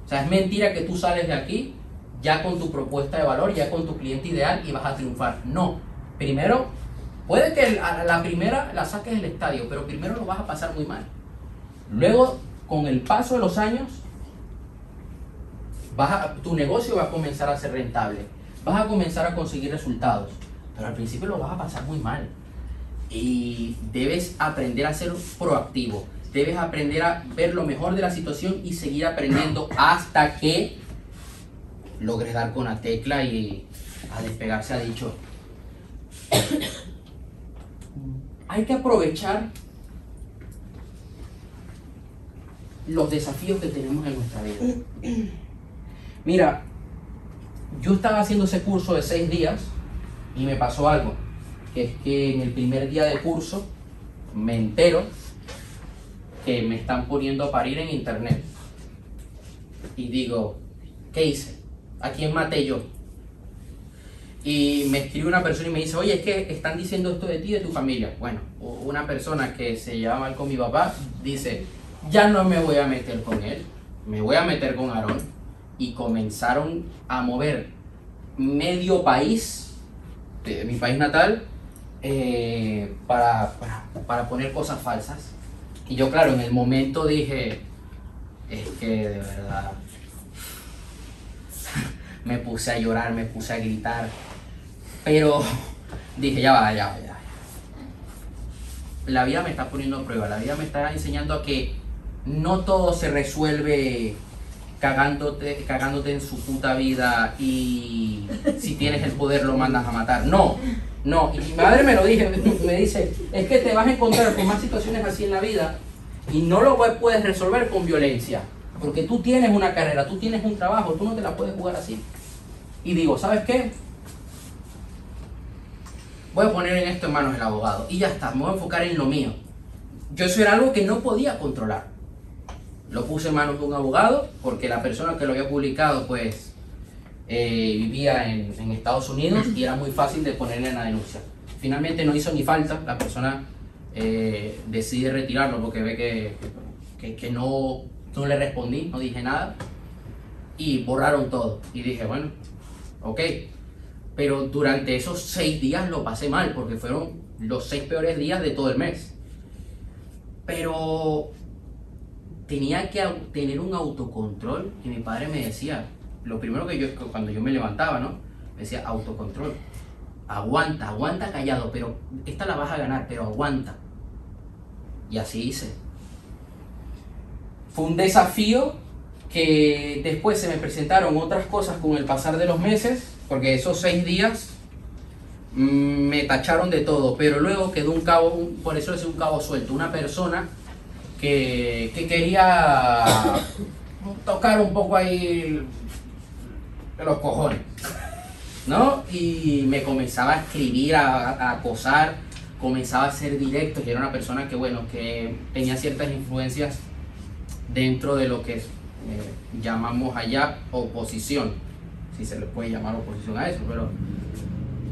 O sea, es mentira que tú sales de aquí ya con tu propuesta de valor, ya con tu cliente ideal y vas a triunfar. No. Primero, puede que la primera la saques del estadio, pero primero lo vas a pasar muy mal. Luego, con el paso de los años, vas a- tu negocio va a comenzar a ser rentable. Vas a comenzar a conseguir resultados. Pero al principio lo vas a pasar muy mal. Y debes aprender a ser proactivo. Debes aprender a ver lo mejor de la situación y seguir aprendiendo hasta que logres dar con la tecla y a despegarse ha dicho. Hay que aprovechar los desafíos que tenemos en nuestra vida. Mira, yo estaba haciendo ese curso de seis días y me pasó algo, que es que en el primer día de curso me entero que me están poniendo a parir en internet. Y digo, ¿qué hice? ¿A quién maté yo? Y me escribe una persona y me dice, oye, es que están diciendo esto de ti de tu familia. Bueno, una persona que se lleva mal con mi papá dice, ya no me voy a meter con él, me voy a meter con Aarón. Y comenzaron a mover medio país, mi país natal, eh, para, para, para poner cosas falsas. Y yo, claro, en el momento dije, es que de verdad me puse a llorar, me puse a gritar, pero dije, ya va, ya va, ya. La vida me está poniendo a prueba, la vida me está enseñando a que no todo se resuelve cagándote, cagándote en su puta vida y si tienes el poder lo mandas a matar. No, no. Y mi madre me lo dije, me dice, es que te vas a encontrar con más situaciones así en la vida y no lo puedes resolver con violencia. Porque tú tienes una carrera, tú tienes un trabajo, tú no te la puedes jugar así. Y digo, ¿sabes qué? Voy a poner en esto en manos del abogado. Y ya está, me voy a enfocar en lo mío. Yo eso era algo que no podía controlar. Lo puse en manos de un abogado porque la persona que lo había publicado pues eh, vivía en, en Estados Unidos y era muy fácil de ponerle en la denuncia. Finalmente no hizo ni falta, la persona eh, decide retirarlo porque ve que, que, no, no le respondí, no dije nada y borraron todo. Y dije, bueno, ok. Pero durante esos seis días lo pasé mal porque fueron los seis peores días de todo el mes. Pero tenía que tener un autocontrol y mi padre me decía, lo primero que yo, cuando yo me levantaba, ¿no? Me decía, autocontrol. Aguanta, aguanta callado, pero esta la vas a ganar, pero aguanta. Y así hice. Fue un desafío que después se me presentaron otras cosas con el pasar de los meses, porque esos seis días mm, me tacharon de todo, pero luego quedó un cabo, por eso es un cabo suelto, una persona que, que quería tocar un poco ahí los cojones, ¿no? Y me comenzaba a escribir, a, acosar, comenzaba a hacer directos y era una persona que, bueno, que tenía ciertas influencias dentro de lo que eh, llamamos allá oposición, si se le puede llamar oposición a eso, pero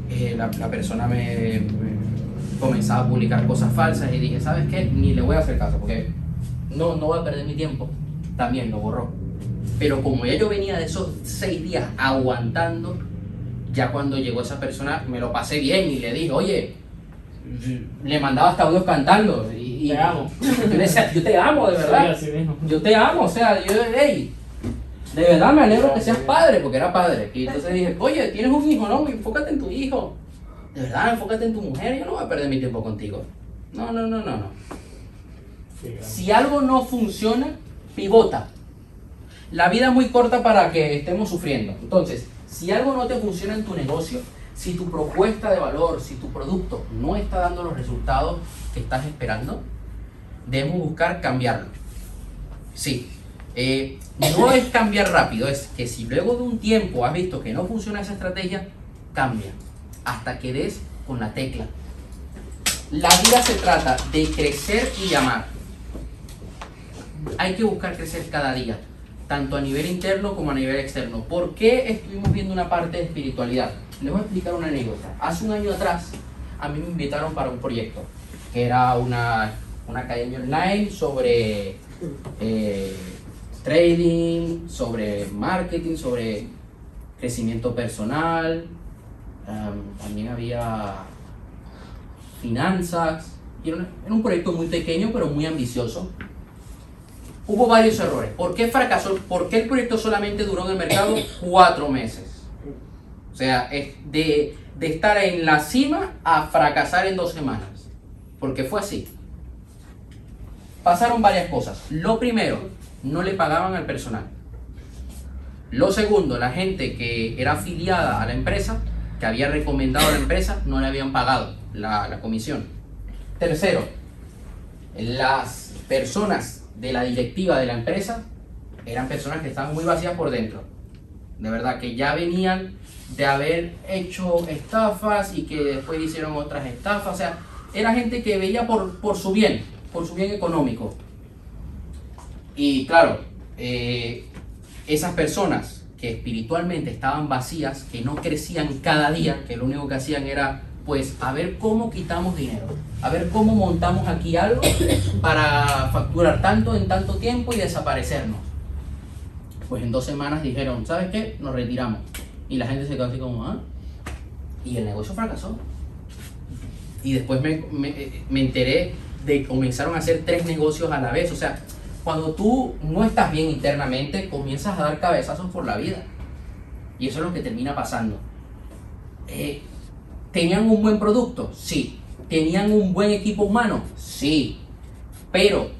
eh, la, la persona me, me comenzaba a publicar cosas falsas y dije, ¿sabes qué? Ni le voy a hacer caso porque no, no voy a perder mi tiempo. También lo borró. Pero como ya yo venía de esos seis días aguantando, ya cuando llegó esa persona me lo pasé bien y le dije, oye, le mandaba hasta audios cantando. Y, y- Te amo. Yo decía, yo te amo, de verdad. Sí. Yo te amo, o sea, yo, hey, de verdad me alegro que seas padre, porque era padre. Y entonces dije, oye, tienes un hijo, no, enfócate en tu hijo. De verdad, enfócate en tu mujer, yo no voy a perder mi tiempo contigo. No, no, no, no, no. Si algo no funciona, pivota. La vida es muy corta para que estemos sufriendo. Entonces, si algo no te funciona en tu negocio, si tu propuesta de valor, si tu producto no está dando los resultados que estás esperando, debemos buscar cambiarlo. Sí. Eh, no es cambiar rápido, es que si luego de un tiempo has visto que no funciona esa estrategia, cambia. Hasta que des con la tecla. La vida se trata de crecer y amar. Hay que buscar crecer cada día, tanto a nivel interno como a nivel externo. ¿Por qué estuvimos viendo una parte de espiritualidad? Les voy a explicar una anécdota. Hace un año atrás, a mí me invitaron para un proyecto, que era una, una academia online sobre eh, trading, sobre marketing, sobre crecimiento personal. Am, también había finanzas. Era un proyecto muy pequeño, pero muy ambicioso. Hubo varios errores. ¿Por qué fracasó? ¿Por qué el proyecto solamente duró en el mercado cuatro meses? O sea, es de, de estar en la cima a fracasar en dos semanas. Porque fue así. Pasaron varias cosas. Lo primero, no le pagaban al personal. Lo segundo, la gente que era afiliada a la empresa, que había recomendado a la empresa, no le habían pagado la, la comisión. Tercero, las personas de la directiva de la empresa eran personas que estaban muy vacías por dentro. De verdad, que ya venían de haber hecho estafas y que después hicieron otras estafas. O sea, era gente que veía por, por su bien, por su bien económico. Y claro, eh, esas personas que espiritualmente estaban vacías, que no crecían cada día, que lo único que hacían era, pues, a ver cómo quitamos dinero, a ver cómo montamos aquí algo para facturar tanto en tanto tiempo y desaparecernos. Pues en dos semanas dijeron, ¿sabes qué? Nos retiramos. Y la gente se quedó así como, ¿ah? Y el negocio fracasó. Y después me, me- me enteré de que comenzaron a hacer tres negocios a la vez. O sea, cuando tú no estás bien internamente, comienzas a dar cabezazos por la vida. Y eso es lo que termina pasando. Eh, ¿Tenían un buen producto? Sí. ¿Tenían un buen equipo humano? Sí. Pero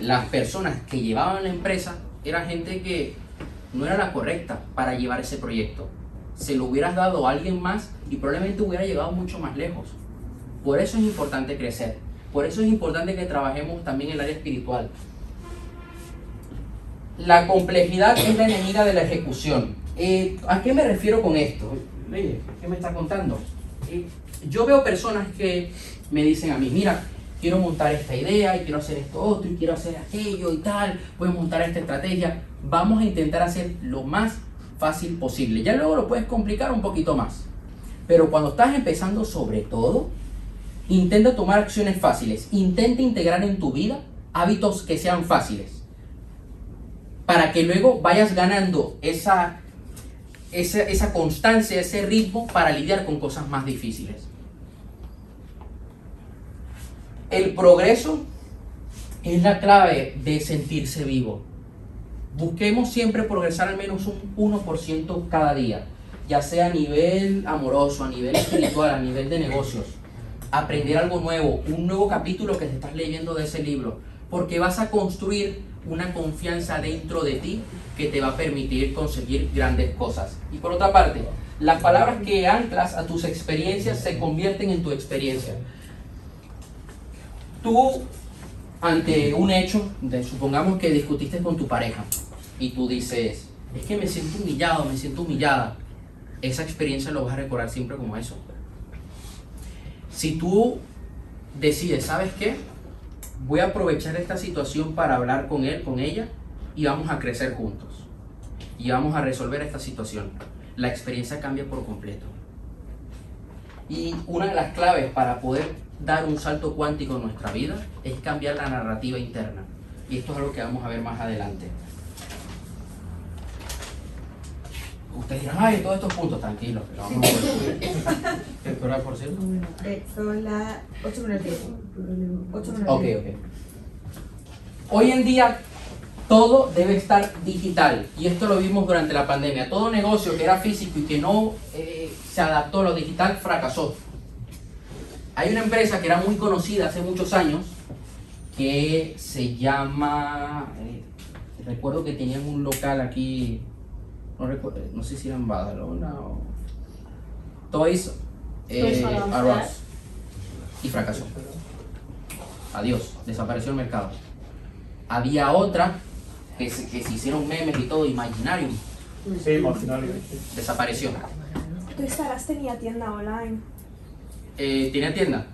las personas que llevaban la empresa eran gente que no era la correcta para llevar ese proyecto. Se lo hubieras dado a alguien más y probablemente hubiera llegado mucho más lejos. Por eso es importante crecer. Por eso es importante que trabajemos también en el área espiritual. La complejidad es la enemiga de la ejecución. Eh, ¿A qué me refiero con esto? ¿Qué me está contando? Eh, yo veo personas que me dicen a mí, mira, quiero montar esta idea y quiero hacer esto otro y quiero hacer aquello y tal, voy montar esta estrategia. Vamos a intentar hacer lo más fácil posible. Ya luego lo puedes complicar un poquito más. Pero cuando estás empezando sobre todo, intenta tomar acciones fáciles. Intenta integrar en tu vida hábitos que sean fáciles. Para que luego vayas ganando esa, esa, esa constancia, ese ritmo para lidiar con cosas más difíciles. El progreso es la clave de sentirse vivo. Busquemos siempre progresar al menos un 1% cada día, ya sea a nivel amoroso, a nivel espiritual, a nivel de negocios. Aprender algo nuevo, un nuevo capítulo que te estás leyendo de ese libro, porque vas a construir una confianza dentro de ti que te va a permitir conseguir grandes cosas. Y por otra parte, las palabras que anclas a tus experiencias se convierten en tu experiencia. Tú, ante un hecho, supongamos que discutiste con tu pareja y tú dices, es que me siento humillado, me siento humillada, esa experiencia lo vas a recordar siempre como eso. Si tú decides, ¿sabes qué? Voy a aprovechar esta situación para hablar con él, con ella, y vamos a crecer juntos. Y vamos a resolver esta situación. La experiencia cambia por completo. Y una de las claves para poder dar un salto cuántico en nuestra vida es cambiar la narrativa interna. Y esto es algo que vamos a ver más adelante. Ustedes dirán, ay, todos estos puntos, tranquilos, que lo vamos a poder. ¿Qué hora, por cierto? Eh, son las 8 menos 10. 8 menos Ok, 10. ok. Hoy en día todo debe estar digital y esto lo vimos durante la pandemia. Todo negocio que era físico y que no eh, se adaptó a lo digital fracasó. Hay una empresa que era muy conocida hace muchos años que se llama, eh, recuerdo que tenían un local aquí, no, recuerdo, no sé si era en Badalona o Toys eh, R Us, Us. y fracasó. Adiós, desapareció el mercado. Había otra que se, que se hicieron memes y todo, Imaginarium, Sí, imaginario. sí. desapareció. Toys R Us tenía tienda online. Eh, tenía tienda,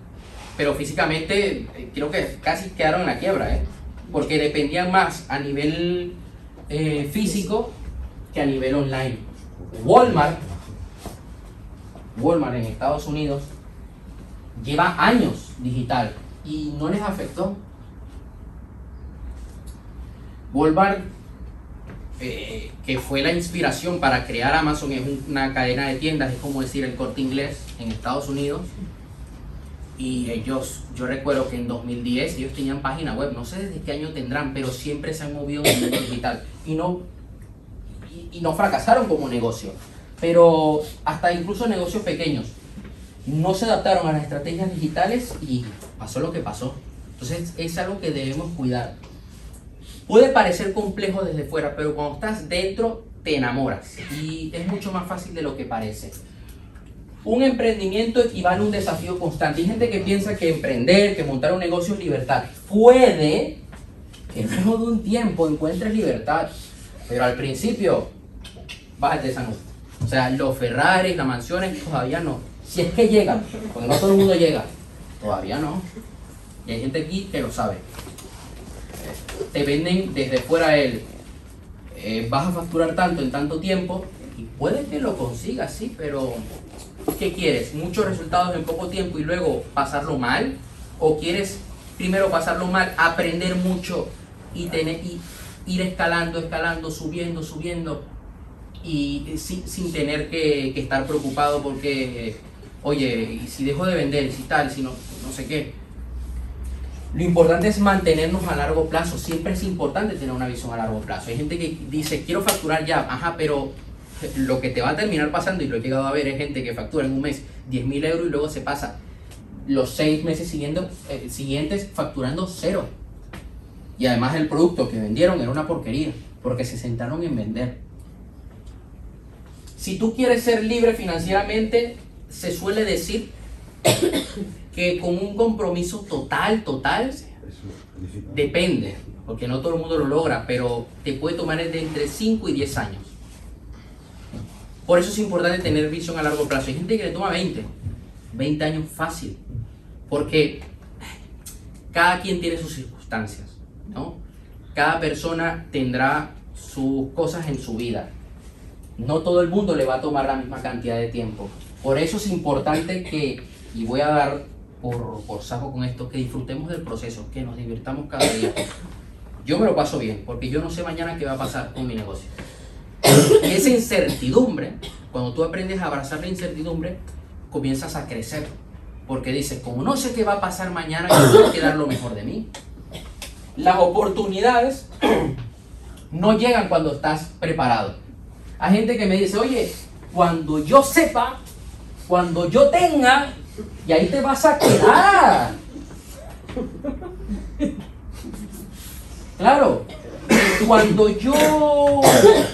pero físicamente eh, creo que casi quedaron en la quiebra, ¿eh? porque dependían más a nivel eh, físico que a nivel online. Walmart, Walmart en Estados Unidos, lleva años digital y no les afectó. Walmart, eh, que fue la inspiración para crear Amazon, es un- una cadena de tiendas, es como decir el corte inglés en Estados Unidos. Y ellos, yo recuerdo que en 2010 ellos tenían página web, no sé desde qué año tendrán, pero siempre se han movido en el digital. Y no, y, no fracasaron como negocio. Pero hasta incluso negocios pequeños no se adaptaron a las estrategias digitales y pasó lo que pasó. Entonces es algo que debemos cuidar. Puede parecer complejo desde fuera, pero cuando estás dentro te enamoras y es mucho más fácil de lo que parece. Un emprendimiento equivale a un desafío constante. Hay gente que piensa que emprender, que montar un negocio es libertad. Puede que luego de un tiempo encuentres libertad, pero al principio vas de salud. O sea, los Ferraris, las mansiones, todavía no. Si es que llegan, porque no todo el mundo llega, todavía no. Y hay gente aquí que lo sabe. Te venden desde fuera el, eh, vas a facturar tanto en tanto tiempo y puede que lo consigas, sí, pero ¿qué quieres? ¿Muchos resultados en poco tiempo y luego pasarlo mal? ¿O quieres primero pasarlo mal, aprender mucho y, tener, y ir escalando, escalando, subiendo, subiendo y sin, sin tener que, que estar preocupado porque oye, y si dejo de vender, si tal, si no, no sé qué. Lo importante es mantenernos a largo plazo. Siempre es importante tener una visión a largo plazo. Hay gente que dice, quiero facturar ya, ajá, pero lo que te va a terminar pasando, y lo he llegado a ver, es gente que factura en un mes 10 mil euros y luego se pasa los seis meses siguiendo, eh, siguientes facturando cero. Y además el producto que vendieron era una porquería, porque se sentaron en vender. Si tú quieres ser libre financieramente, se suele decir que con un compromiso total, total, depende, porque no todo el mundo lo logra, pero te puede tomar de entre 5 y 10 años. Por eso es importante tener visión a largo plazo. Hay gente que le toma 20, 20 años fácil, porque cada quien tiene sus circunstancias, ¿no? Cada persona tendrá sus cosas en su vida. No todo el mundo le va a tomar la misma cantidad de tiempo. Por eso es importante que, y voy a dar por, por saco con esto, que disfrutemos del proceso, que nos divirtamos cada día. Yo me lo paso bien, porque yo no sé mañana qué va a pasar con mi negocio. Y esa incertidumbre, cuando tú aprendes a abrazar la incertidumbre, comienzas a crecer. Porque dices, como no sé qué va a pasar mañana, yo tengo que dar lo mejor de mí. Las oportunidades no llegan cuando estás preparado. Hay gente que me dice, oye, cuando yo sepa, cuando yo tenga, y ahí te vas a quedar. Claro, cuando yo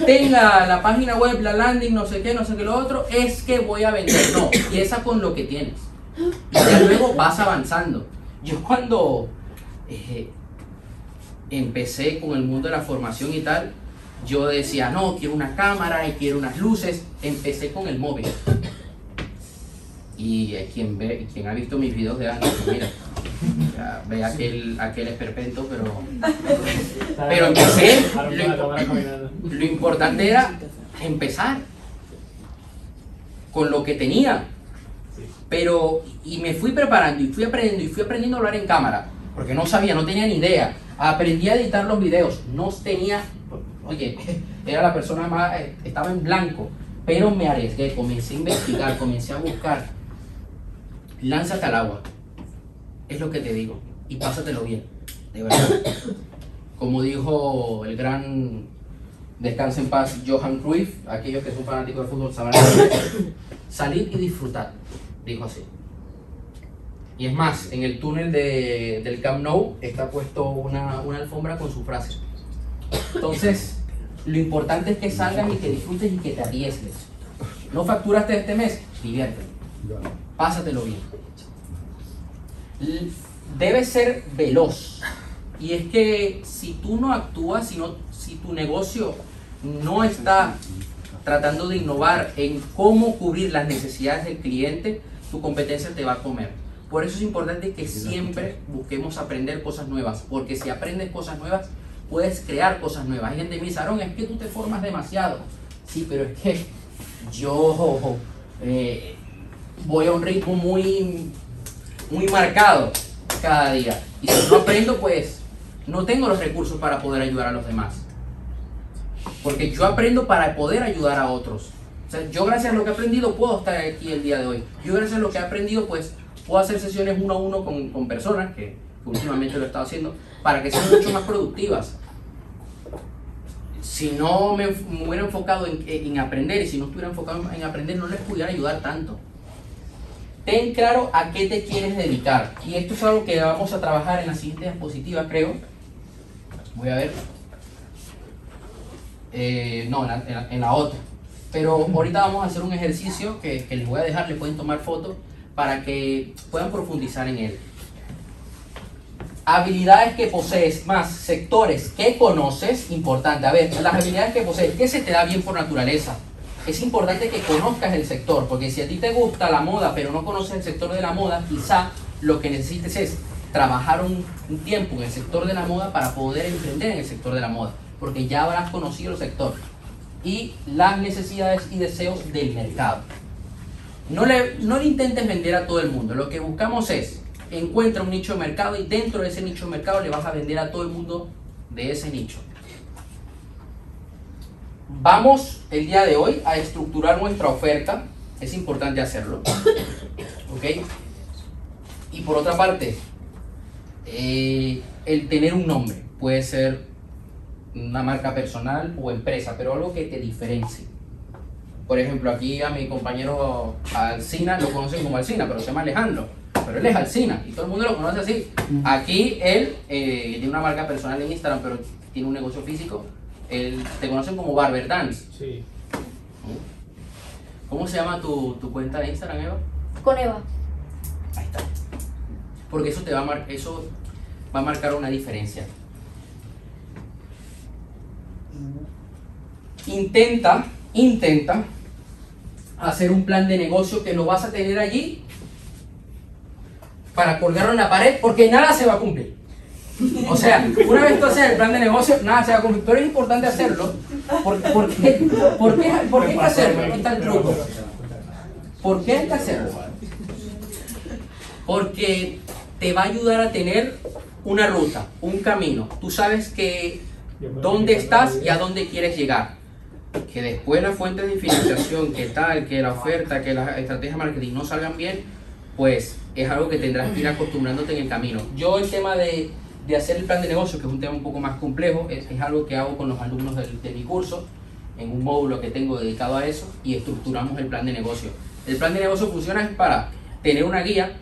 tenga la página web, la landing, no sé qué, no sé qué lo otro, es que voy a vender. No, empieza con lo que tienes. Y ya luego vas avanzando. Yo cuando eh, empecé con el mundo de la formación y tal, yo decía, no, quiero una cámara y quiero unas luces. Empecé con el móvil. Y quien, ve, quien ha visto mis videos de antes, mira, ya ve aquel, aquel esperpento, pero, pero empecé. Caminando. Lo importante era empezar con lo que tenía. Pero, y me fui preparando y fui aprendiendo y fui aprendiendo a hablar en cámara, porque no sabía, no tenía ni idea. Aprendí a editar los videos, no tenía, oye, era la persona más, eh, estaba en blanco, pero me arriesgué, comencé a investigar, comencé a buscar. Lánzate al agua, es lo que te digo, y pásatelo bien, de verdad. Como dijo el gran descanse en paz Johan Cruyff, aquellos que son fanáticos de fútbol sabrán, salir y disfrutar, dijo así. Y es más, en el túnel de- del Camp Nou está puesto una, una alfombra con su frase. Entonces, lo importante es que salgas y que disfrutes y que te arriesgues. ¿No facturaste este mes? Diviértete. Pásatelo bien. Debes ser veloz. Y es que si tú no actúas, si, no- si tu negocio no está tratando de innovar en cómo cubrir las necesidades del cliente, tu competencia te va a comer. Por eso es importante que siempre busquemos aprender cosas nuevas, porque si aprendes cosas nuevas, puedes crear cosas nuevas. Hay gente que me dice, Aaron, es que tú te formas demasiado. Sí, pero es que yo eh, voy a un ritmo muy, muy marcado cada día. Y si no aprendo, pues no tengo los recursos para poder ayudar a los demás. Porque yo aprendo para poder ayudar a otros. O sea, yo gracias a lo que he aprendido puedo estar aquí el día de hoy. Yo gracias a lo que he aprendido pues puedo hacer sesiones uno a uno con, con personas, que, últimamente lo he estado haciendo, para que sean mucho más productivas. Si no me, me hubiera enfocado en, en aprender y si no estuviera enfocado en aprender no les pudiera ayudar tanto. Ten claro a qué te quieres dedicar. Y esto es algo que vamos a trabajar en la siguiente diapositiva, creo. Voy a ver. Eh, no, en la, en la- otra. Pero ahorita vamos a hacer un ejercicio que, que les voy a dejar, les pueden tomar fotos para que puedan profundizar en él. Habilidades que posees más sectores que conoces, importante. A ver, las habilidades que posees, ¿qué se te da bien por naturaleza? Es importante que conozcas el sector, porque si a ti te gusta la moda, pero no conoces el sector de la moda, quizá lo que necesites es trabajar un, un tiempo en el sector de la moda para poder emprender en el sector de la moda, porque ya habrás conocido el sector y las necesidades y deseos del mercado. No le, no le intentes vender a todo el mundo. Lo que buscamos es encuentra un nicho de mercado y dentro de ese nicho de mercado le vas a vender a todo el mundo de ese nicho. Vamos el día de hoy a estructurar nuestra oferta. Es importante hacerlo. ¿Ok? Y por otra parte, eh, el tener un nombre puede ser una marca personal o empresa, pero algo que te diferencie. Por ejemplo, aquí a mi compañero Alcina lo conocen como Alcina, pero se llama Alejandro. Pero él es Alcina y todo el mundo lo conoce así. Aquí él eh, tiene una marca personal en Instagram, pero tiene un negocio físico. Él, te conocen como Barber Dance. Sí. ¿Cómo se llama tu, tu cuenta de Instagram, Eva? Con Eva. Ahí está. Porque eso te va a, mar- eso va a marcar una diferencia. Intenta, intenta hacer un plan de negocio que lo vas a tener allí para colgarlo en la pared porque nada se va a cumplir. O sea, una vez tú haces el plan de negocio, nada se va a cumplir. Pero es importante hacerlo. ¿Por, qué, por qué- por qué hay que hacerlo? Aquí está el truco. ¿Por qué hay que hacerlo? Porque te va a ayudar a tener una ruta, un camino. Tú sabes que dónde estás y a dónde quieres llegar. Que después las fuentes de financiación, que tal, que la oferta, que las estrategias de marketing no salgan bien, pues es algo que tendrás que ir acostumbrándote en el camino. Yo el tema de, de hacer el plan de negocio, que es un tema un poco más complejo, es, es algo que hago con los alumnos del- de mi curso, en un módulo que tengo dedicado a eso, y estructuramos el plan de negocio. El plan de negocio funciona es para tener una guía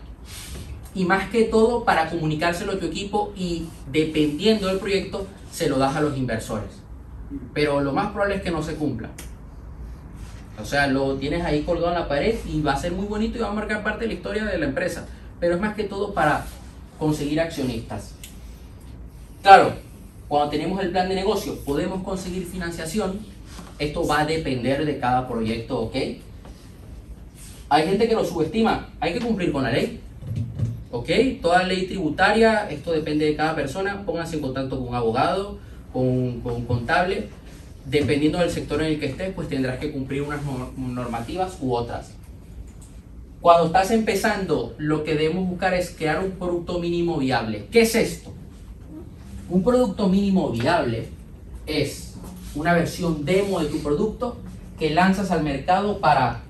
y más que todo para comunicárselo a tu equipo y dependiendo del proyecto se lo das a los inversores. Pero lo más probable es que no se cumpla. O sea, lo tienes ahí colgado en la pared y va a ser muy bonito y va a marcar parte de la historia de la empresa. Pero es más que todo para conseguir accionistas. Claro, cuando tenemos el plan de negocio podemos conseguir financiación. Esto va a depender de cada proyecto, ¿ok? Hay gente que lo subestima. Hay que cumplir con la ley. ¿Ok? Toda ley tributaria, esto depende de cada persona. Pónganse en contacto con un abogado, con, con un contable. Dependiendo del sector en el que estés, pues tendrás que cumplir unas nor- normativas u otras. Cuando estás empezando, lo que debemos buscar es crear un producto mínimo viable. ¿Qué es esto? Un producto mínimo viable es una versión demo de tu producto que lanzas al mercado para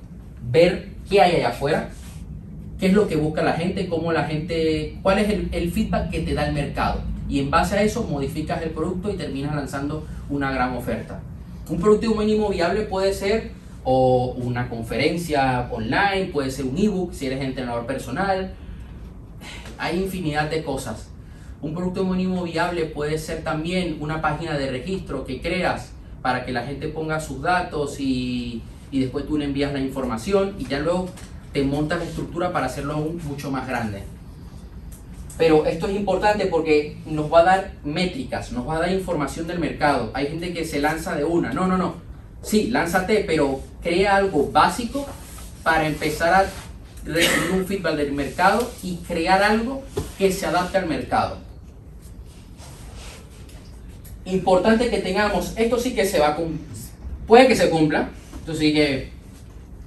ver qué hay allá afuera, qué es lo que busca la gente, cómo la gente, cuál es el, el feedback que te da el mercado. Y en base a eso modificas el producto y terminas lanzando una gran oferta. Un producto mínimo viable puede ser o una conferencia online, puede ser un ebook si eres entrenador personal. Hay infinidad de cosas. Un producto mínimo viable puede ser también una página de registro que creas para que la gente ponga sus datos y, y después tú le envías la información y ya luego te montas la estructura para hacerlo aún mucho más grande. Pero esto es importante porque nos va a dar métricas, nos va a dar información del mercado. Hay gente que se lanza de una. No, no, no. Sí, lánzate, pero crea algo básico para empezar a recibir un feedback del mercado y crear algo que se adapte al mercado. Importante que tengamos, esto sí que se va a cum- puede que se cumpla, esto sí que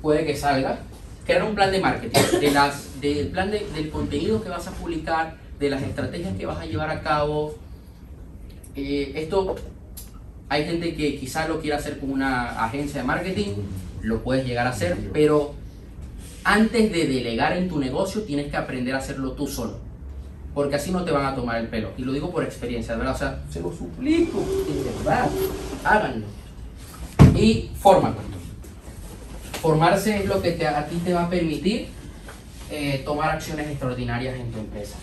puede que salga, crear un plan de marketing, de las, del plan de- del contenido que vas a publicar, de las estrategias que vas a llevar a cabo. Eh, esto hay gente que quizás lo quiera hacer con una agencia de marketing, lo puedes llegar a hacer, pero antes de delegar en tu negocio tienes que aprender a hacerlo tú solo. Porque así no te van a tomar el pelo. Y lo digo por experiencia, ¿verdad? O sea, se lo suplico, de verdad. Háganlo. Y fórmate. Formarse es lo que a ti te va a permitir eh, tomar acciones extraordinarias en tu empresa.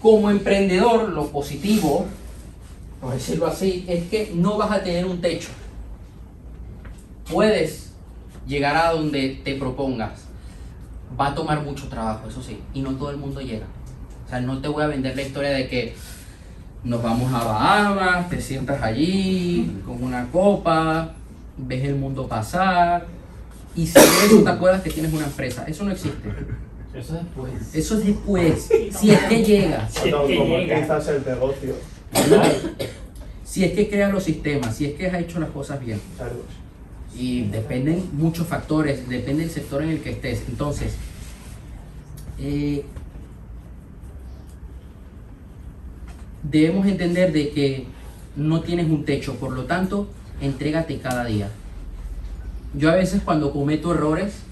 Como emprendedor, lo positivo, por decirlo así, es que no vas a tener un techo. Puedes llegar a donde te propongas. Va a tomar mucho trabajo, eso sí, y no todo el mundo llega. O sea, no te voy a vender la historia de que nos vamos a Bahamas, te sientas allí con una copa, ves el mundo pasar, y si eso te acuerdas que tienes una empresa. Eso no existe. Eso después. Eso es después, si es que llegas. Cuando que llega. automatizas el negocio. Si es que creas los sistemas, si es que has hecho las cosas bien. Y dependen muchos factores, depende del sector en el que estés. Entonces, eh, debemos entender de que no tienes un techo, por lo tanto, entrégate cada día. Yo a veces cuando cometo errores,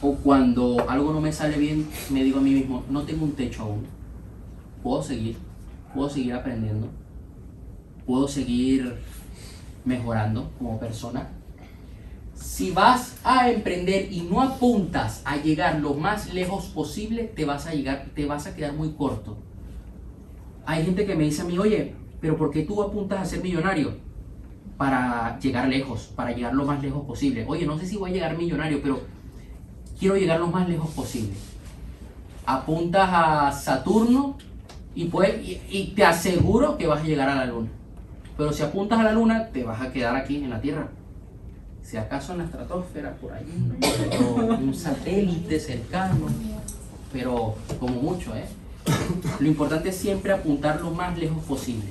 o cuando algo no me sale bien, me digo a mí mismo, no tengo un techo aún. Puedo seguir, puedo seguir aprendiendo, puedo seguir mejorando como persona. Si vas a emprender y no apuntas a llegar lo más lejos posible, te vas a llegar, te vas a quedar muy corto. Hay gente que me dice a mí, oye, pero ¿por qué tú apuntas a ser millonario? Para llegar lejos, para llegar lo más lejos posible. Oye, no sé si voy a llegar millonario, pero quiero llegar lo más lejos posible. Apuntas a Saturno y, pues, y, y te aseguro que vas a llegar a la luna. Pero si apuntas a la luna, te vas a quedar aquí en la Tierra. Si acaso en la estratosfera, por allí, o un satélite cercano, pero como mucho, ¿eh? Lo importante es siempre apuntar lo más lejos posible.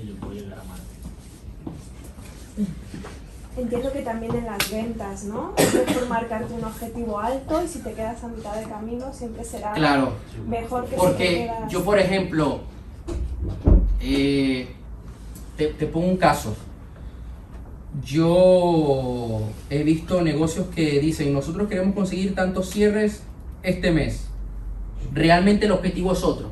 Y yo puedo llegar a Marte. Entiendo que también en las ventas, ¿no? Es mejor marcarte un objetivo alto y si te quedas a mitad de camino siempre será Claro, mejor que si te porque quedas... yo, por ejemplo, eh, te, te pongo un caso. Yo he visto negocios que dicen, nosotros queremos conseguir tantos cierres este mes. Realmente el objetivo es otro,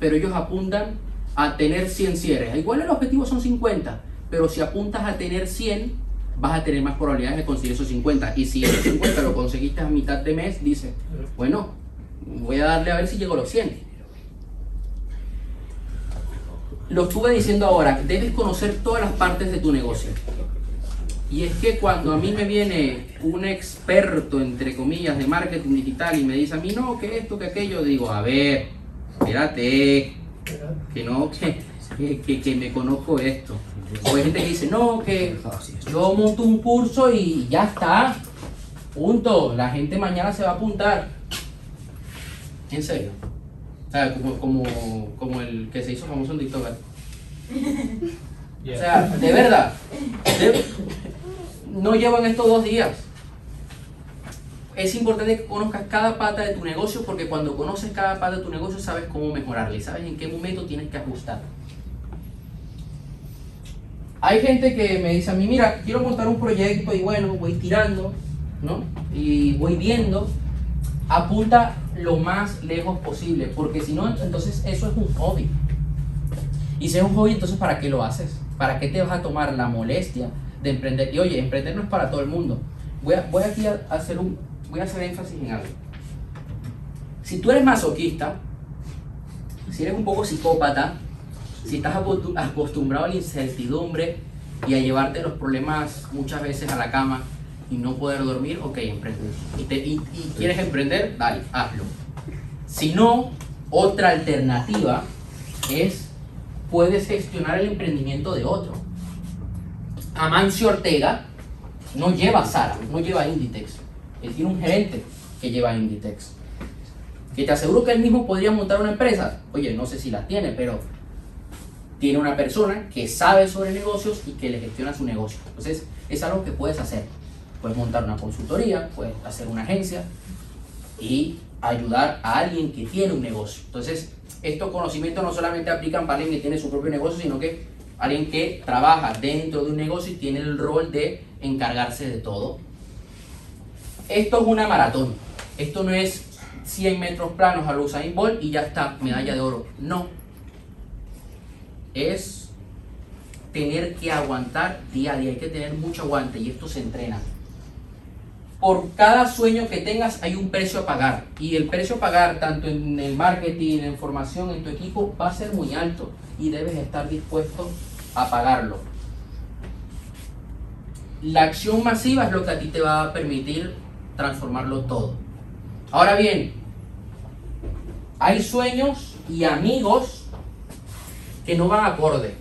pero ellos apuntan a tener 100 cierres. Igual el objetivo son 50, pero si apuntas a tener 100, vas a tener más probabilidades de conseguir esos 50. Y si esos 50 lo conseguiste a mitad de mes, dices, bueno, voy a darle a ver si llego a los 100. Lo estuve diciendo ahora, debes conocer todas las partes de tu negocio. Y es que cuando a mí me viene un experto, entre comillas, de marketing digital y me dice a mí, no, que esto, que aquello, digo, a ver, espérate, que no, que, que, me conozco esto. O hay gente que dice, no, que yo monto un curso y ya está, punto, la gente mañana se va a apuntar. En serio. O sea, como, como, como el que se hizo famoso en TikTok. O sea, de verdad. de- no llevan estos dos días. Es importante que conozcas cada pata de tu negocio porque cuando conoces cada pata de tu negocio sabes cómo mejorarle y sabes en qué momento tienes que ajustar. Hay gente que me dice a mí, mira, quiero montar un proyecto y bueno, voy tirando, ¿no? Y voy viendo, apunta lo más lejos posible, porque si no, entonces eso es un hobby. Y si es un hobby, entonces ¿para qué lo haces? ¿Para qué te vas a tomar la molestia de emprender? Y oye, emprender no es para todo el mundo. Voy, a, voy aquí a hacer un, voy a hacer énfasis en algo. Si tú eres masoquista, si eres un poco psicópata, si estás acostu- acostumbrado a la incertidumbre y a llevarte los problemas muchas veces a la cama y no poder dormir, ok, emprende. Y, te- y- y quieres emprender, dale, hazlo. Si no, otra alternativa es, puedes gestionar el emprendimiento de otro. Amancio Ortega no lleva Sara, no lleva Inditex. Él tiene un gerente que lleva Inditex. Que te aseguro que él mismo podría montar una empresa. Oye, no sé si la tiene, pero tiene una persona que sabe sobre negocios y que le gestiona su negocio. Entonces, es algo que puedes hacer. Puedes montar una consultoría, puedes hacer una agencia y ayudar a alguien que tiene un negocio. Entonces, estos conocimientos no solamente aplican para alguien que tiene su propio negocio, sino que alguien que trabaja dentro de un negocio y tiene el rol de encargarse de todo. Esto es una maratón. Esto no es 100 metros planos a Usain Bolt y ya está, medalla de oro. No. Es tener que aguantar día a día. Hay que tener mucho aguante y esto se entrena. Por cada sueño que tengas hay un precio a pagar. Y el precio a pagar, tanto en el marketing, en formación, en tu equipo, va a ser muy alto. Y debes estar dispuesto a pagarlo. La acción masiva es lo que a ti te va a permitir transformarlo todo. Ahora bien, hay sueños y amigos que no van acorde.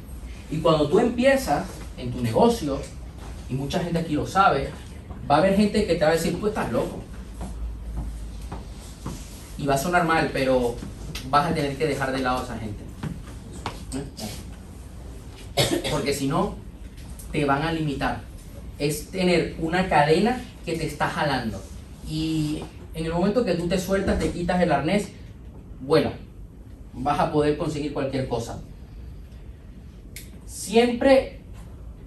Y cuando tú empiezas en tu negocio, y mucha gente aquí lo sabe, va a haber gente que te va a decir, tú estás loco. Y va a sonar mal, pero vas a tener que dejar de lado a esa gente. ¿Eh? Porque si no, te van a limitar. Es tener una cadena que te está jalando. Y en el momento que tú te sueltas, te quitas el arnés, vuela. Vas a poder conseguir cualquier cosa. Siempre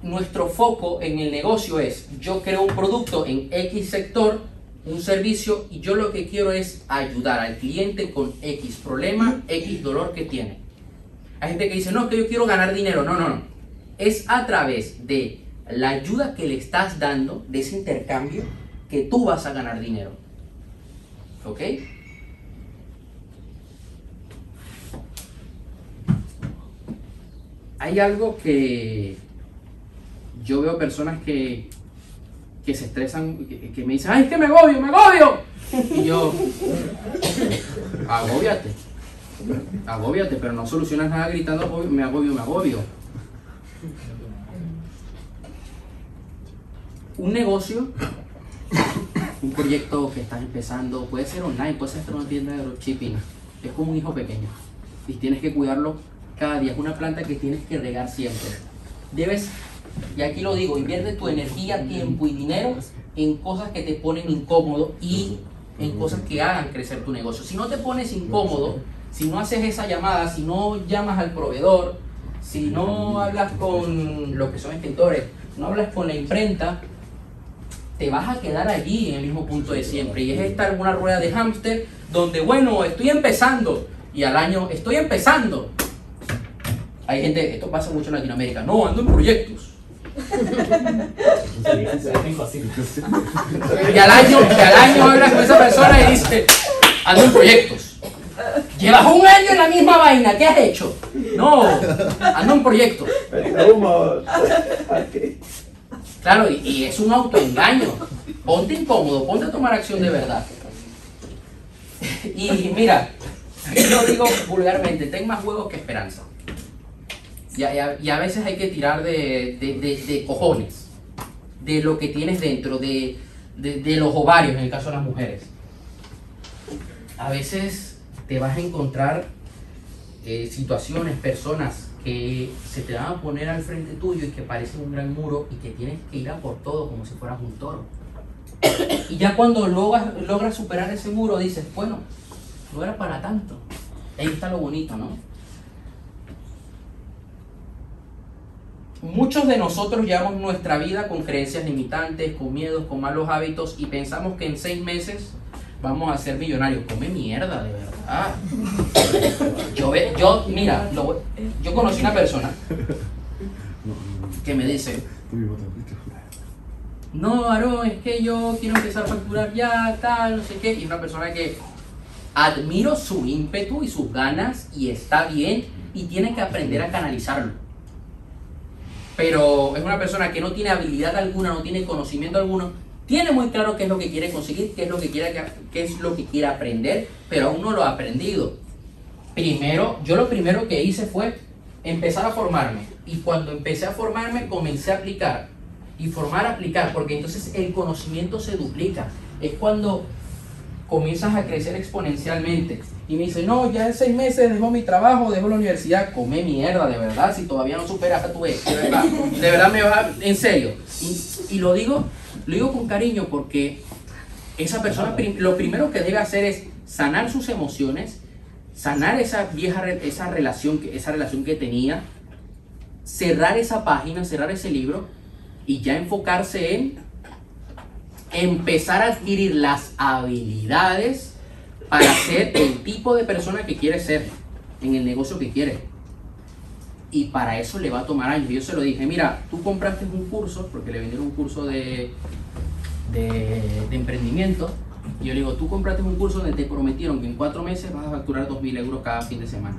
nuestro foco en el negocio es, yo creo un producto en X sector un servicio y yo lo que quiero es ayudar al cliente con X problema, X dolor que tiene. Hay gente que dice, no, que yo quiero ganar dinero. No, no, no. Es a través de la ayuda que le estás dando, de ese intercambio, que tú vas a ganar dinero. ¿Ok? Hay algo que yo veo personas que, que se estresan, que, me dicen, ay, es que me agobio, me agobio. Y yo, agóbiate, agóbiate, pero no solucionas nada gritando, "Agobio, me agobio, me agobio. Un negocio, un proyecto que estás empezando, puede ser online, puede ser una tienda de dropshipping, es como un hijo pequeño y tienes que cuidarlo cada día, es una planta que tienes que regar siempre. Debes y aquí lo digo, invierte tu energía, tiempo y dinero en cosas que te ponen incómodo y en cosas que hagan crecer tu negocio. Si no te pones incómodo, si no haces esa llamada, si no llamas al proveedor, si no hablas con los que son escritores, no hablas con la imprenta, te vas a quedar allí en el mismo punto de siempre. Y es estar en una rueda de hámster donde, bueno, estoy empezando y al año estoy empezando. Hay gente, esto pasa mucho en Latinoamérica, no, ando en proyectos. Y al año, y al año hablas con esa persona y dice, ando en proyectos. Llevas un año en la misma vaina, ¿qué has hecho? No, ando en proyectos. Claro, y, es un autoengaño. Ponte incómodo, ponte a tomar acción de verdad. Y mira, yo digo vulgarmente, ten más huevos que esperanza. Y a, veces hay que tirar de, de- de- cojones, de lo que tienes dentro, de, de- de los ovarios en el caso de las mujeres. A veces te vas a encontrar eh, situaciones, personas que se te van a poner al frente tuyo y que parecen un gran muro y que tienes que ir a por todo como si fueras un toro. Y ya cuando logras, logras superar ese muro dices, bueno, no era para tanto. Ahí está lo bonito, ¿no? Muchos de nosotros llevamos nuestra vida con creencias limitantes, con miedos, con malos hábitos y pensamos que en seis meses vamos a ser millonarios. Come mierda, de verdad. Yo, yo mira, yo conocí una persona que me dice, no, Aarón, es que yo quiero empezar a facturar ya, tal, no sé qué. Y una persona que admiro su ímpetu y sus ganas y está bien y tiene que aprender a canalizarlo. Pero es una persona que no tiene habilidad alguna, no tiene conocimiento alguno, tiene muy claro qué es lo que quiere conseguir, qué es lo que quiere, qué es lo que quiere aprender, pero aún no lo ha aprendido. Primero, yo lo primero que hice fue empezar a formarme. Y cuando empecé a formarme, comencé a aplicar. Y formar, aplicar, porque entonces el conocimiento se duplica. Es cuando comienzas a crecer exponencialmente. Y me dice, no, ya en seis meses dejo mi trabajo, dejo la universidad. Come mierda, de verdad, si todavía no superas a tu ex, de verdad. De verdad me va, en serio. Y, lo digo, lo digo con cariño porque esa persona lo primero que debe hacer es sanar sus emociones, sanar esa vieja esa relación esa relación que tenía, cerrar esa página, cerrar ese libro y ya enfocarse en empezar a adquirir las habilidades para ser el tipo de persona que quiere ser en el negocio que quiere. Y para eso le va a tomar años. Yo se lo dije, mira, tú compraste un curso, porque le vendieron un curso de, de, emprendimiento. Y yo le digo, tú compraste un curso donde te prometieron que en cuatro meses vas a facturar 2.000 euros cada fin de semana.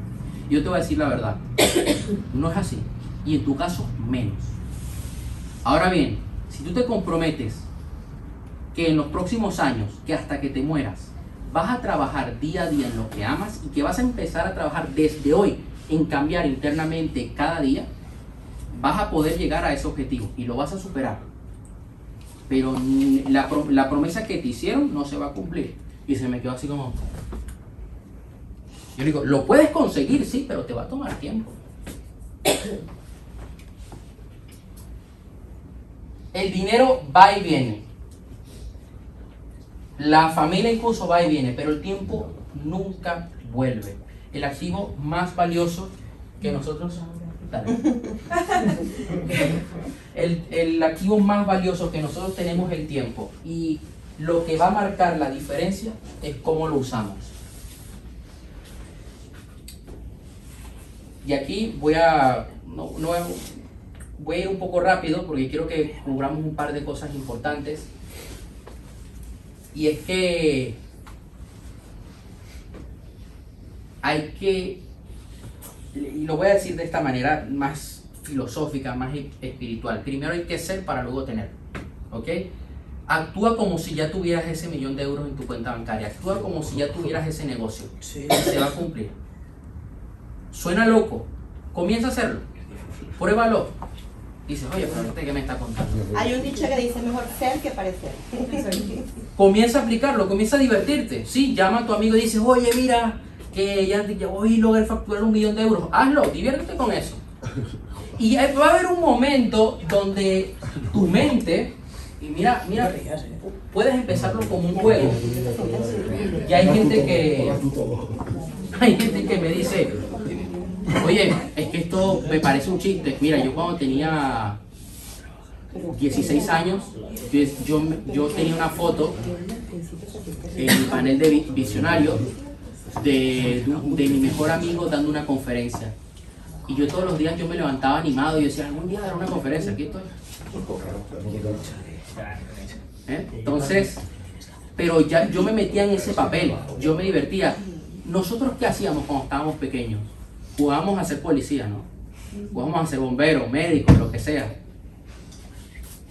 Yo te voy a decir la verdad, no es así. Y en tu caso, menos. Ahora bien, si tú te comprometes que en los próximos años, que hasta que te mueras, vas a trabajar día a día en lo que amas y que vas a empezar a trabajar desde hoy en cambiar internamente cada día, vas a poder llegar a ese objetivo y lo vas a superar. Pero la, la promesa que te hicieron no se va a cumplir. Y se me quedó así como... Yo digo, lo puedes conseguir, sí, pero te va a tomar tiempo. El dinero va y viene. La familia incluso va y viene, pero el tiempo nunca vuelve. El activo más valioso que nosotros... Dale. El, el activo más valioso que nosotros tenemos es el tiempo. Y lo que va a marcar la diferencia es cómo lo usamos. Y aquí voy a, no, no voy a- voy a ir un poco rápido porque quiero que cubramos un par de cosas importantes. Y es que hay que, y lo voy a decir de esta manera más filosófica, más e- espiritual. Primero hay que ser para luego tener. ¿Ok? Actúa como si ya tuvieras ese millón de euros en tu cuenta bancaria. Actúa como si ya tuvieras ese negocio. Sí. Y se va a cumplir. Suena loco. Comienza a hacerlo. Pruébalo. Dices, oye, pero este que me está contando. Hay un dicho que dice mejor ser que parecer. Comienza a aplicarlo, comienza a divertirte. Sí, llama a tu amigo y dices, oye, mira, que ya, ya hoy logré facturar un millón de euros. Hazlo, diviértete con eso. Y va a haber un momento donde tu mente, y mira, mira, puedes empezarlo como un juego. Y hay gente que, hay gente que me dice, oye, es que esto me parece un chiste. Mira, yo cuando tenía 16 años, yo, yo, tenía una foto en mi panel de vi- visionario de, de mi mejor amigo dando una conferencia. Y yo todos los días yo me levantaba animado y decía, algún día daré una conferencia, aquí estoy. ¿Eh? Entonces, pero ya yo me metía en ese papel, yo me divertía. Nosotros qué hacíamos cuando estábamos pequeños? Jugábamos a ser policía, ¿no? Jugábamos a ser bomberos, médicos, lo que sea.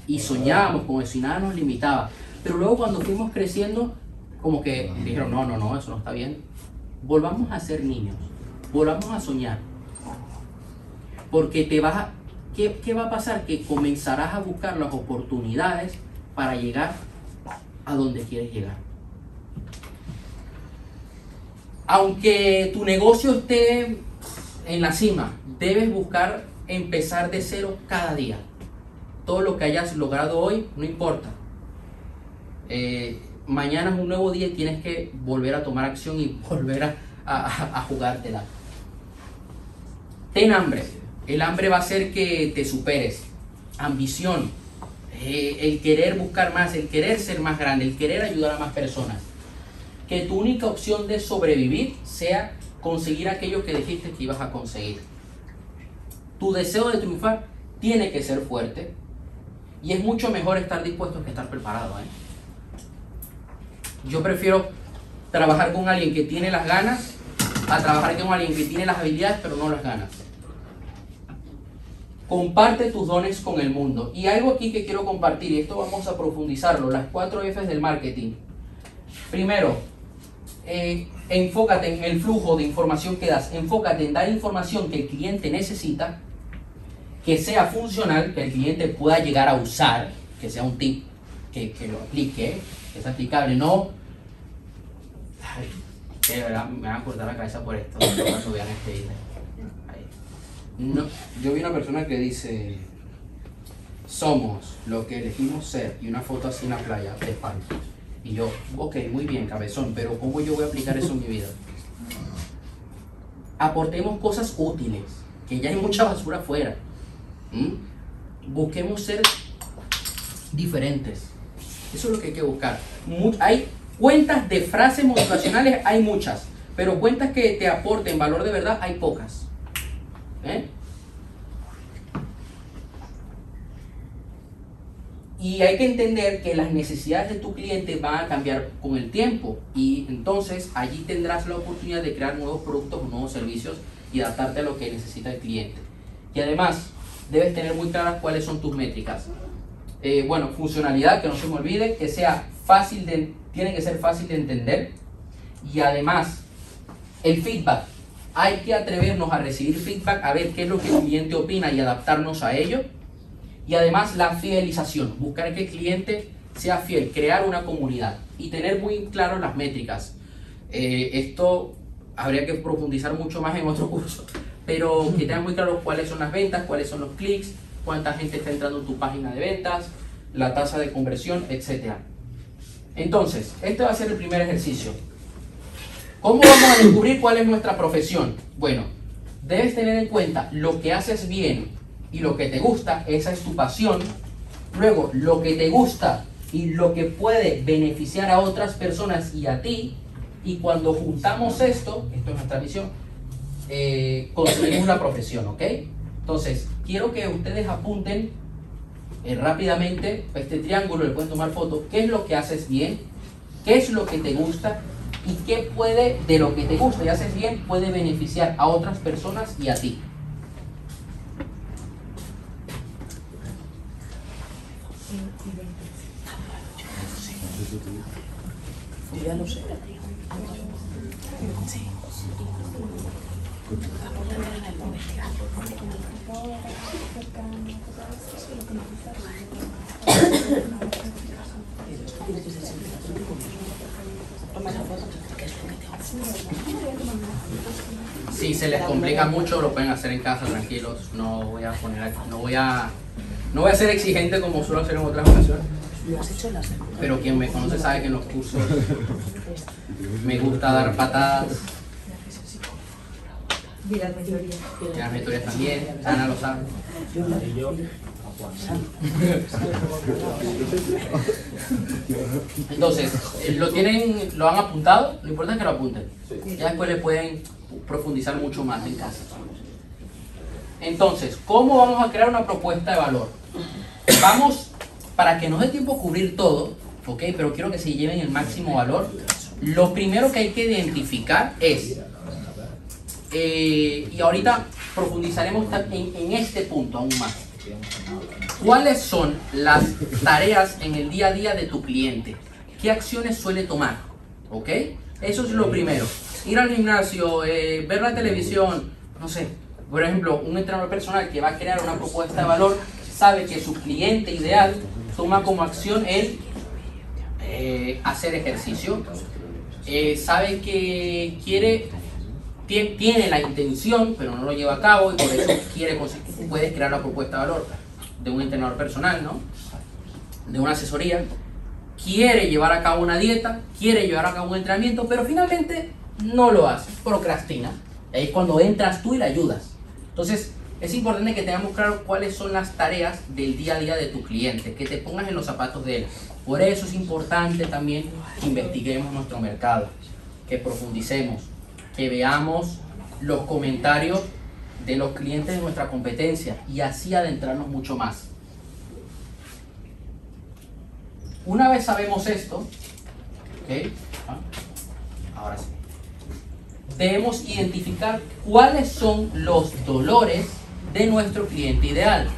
Y soñábamos con eso y nada nos limitaba. Pero luego cuando fuimos creciendo, como que dijeron, no, no, no, eso no está bien. Volvamos a ser niños, volvamos a soñar. Porque te vas a... ¿Qué, qué va a pasar? Que comenzarás a buscar las oportunidades para llegar a donde quieres llegar. Aunque tu negocio esté en la cima, debes buscar empezar de cero cada día. Todo lo que hayas logrado hoy, no importa. Eh, mañana es un nuevo día y tienes que volver a tomar acción y volver a, a, a jugártela. Ten hambre. El hambre va a hacer que te superes. Ambición. Eh, el querer buscar más, el querer ser más grande, el querer ayudar a más personas. Que tu única opción de sobrevivir sea conseguir aquello que dijiste que ibas a conseguir. Tu deseo de triunfar tiene que ser fuerte y es mucho mejor estar dispuesto que estar preparado. ¿eh? Yo prefiero trabajar con alguien que tiene las ganas a trabajar con alguien que tiene las habilidades pero no las ganas. Comparte tus dones con el mundo. Y algo aquí que quiero compartir, y esto vamos a profundizarlo, las cuatro Fs del marketing. Primero, eh, enfócate en el flujo de información que das, enfócate en dar información que el cliente necesita, que sea funcional, que el cliente pueda llegar a usar, que sea un tip que, que lo aplique, que sea aplicable, no... Ay, de verdad me van a cortar la cabeza por esto. Cuando vean este video. Yo vi una persona que dice, somos lo que elegimos ser, y una foto así en la playa de España. Y yo, ok, muy bien, cabezón, pero ¿cómo yo voy a aplicar eso en mi vida? Aportemos cosas útiles, que ya hay mucha basura afuera. Busquemos ser diferentes. Eso es lo que hay que buscar. Hay cuentas de frases motivacionales, hay muchas, pero cuentas que te aporten valor de verdad, hay pocas. ¿Eh? Y hay que entender que las necesidades de tu cliente van a cambiar con el tiempo y entonces allí tendrás la oportunidad de crear nuevos productos o nuevos servicios y adaptarte a lo que necesita el cliente. Y además, debes tener muy claras cuáles son tus métricas. Eh, bueno, funcionalidad, que no se me olvide, que sea fácil de, tiene que ser fácil de entender y además el feedback. Hay que atrevernos a recibir feedback, a ver qué es lo que el cliente opina y adaptarnos a ello. Y además la fidelización, buscar que el cliente sea fiel, crear una comunidad y tener muy claro las métricas. Eh, esto habría que profundizar mucho más en otro curso, pero que tengan muy claro cuáles son las ventas, cuáles son los clics, cuánta gente está entrando en tu página de ventas, la tasa de conversión, etc. Entonces, este va a ser el primer ejercicio. ¿Cómo vamos a descubrir cuál es nuestra profesión? Bueno, debes tener en cuenta lo que haces bien y lo que te gusta, esa es tu pasión. Luego, lo que te gusta y lo que puede beneficiar a otras personas y a ti. Y cuando juntamos esto, esto es nuestra visión, eh, construimos la profesión, ¿ok? Entonces, quiero que ustedes apunten eh, rápidamente este triángulo, le pueden tomar foto, qué es lo que haces bien, qué es lo que te gusta y qué puede, de lo que te gusta y haces bien, puede beneficiar a otras personas y a ti. Yo ya lo sé. Si se les complica mucho, lo pueden hacer en casa, tranquilos. No voy a poner aquí- no voy a, no voy a ser exigente como suelo hacer en otras ocasiones. Lo has hecho en las Pero quien me conoce sabe que en los cursos me gusta dar patadas, Y las mentorías también, Ana lo sabe. Y yo. Entonces, eh, lo tienen, lo han apuntado, lo importante es que lo apunten. Ya después le pueden profundizar mucho más en casa. Entonces, ¿cómo vamos a crear una propuesta de valor? Vamos, para que nos dé tiempo a cubrir todo, ¿ok? Pero quiero que se lleven el máximo valor. Lo primero que hay que identificar es, eh, y ahorita profundizaremos en, en este punto aún más. ¿Cuáles son las tareas en el día a día de tu cliente? ¿Qué acciones suele tomar? ¿Ok? Eso es lo primero. Ir al gimnasio, eh, ver la televisión, no sé. Por ejemplo, un entrenador personal que va a crear una propuesta de valor sabe que su cliente ideal toma como acción el eh, hacer ejercicio. Eh, sabe que quiere tie- tiene la intención, pero no lo lleva a cabo y por eso quiere puedes crear la propuesta de valor de un entrenador personal, ¿no? De una asesoría. Quiere llevar a cabo una dieta, quiere llevar a cabo un entrenamiento, pero finalmente no lo hace, procrastina. Ahí es cuando entras tú y le ayudas. Entonces, es importante que tengamos claro cuáles son las tareas del día a día de tu cliente, que te pongas en los zapatos de él. Por eso es importante también que investiguemos nuestro mercado, que profundicemos, que veamos los comentarios de los clientes de nuestra competencia y así adentrarnos mucho más. Una vez sabemos esto, ¿ok? Ah, Ahora sí. Debemos identificar cuáles son los dolores de nuestro cliente ideal.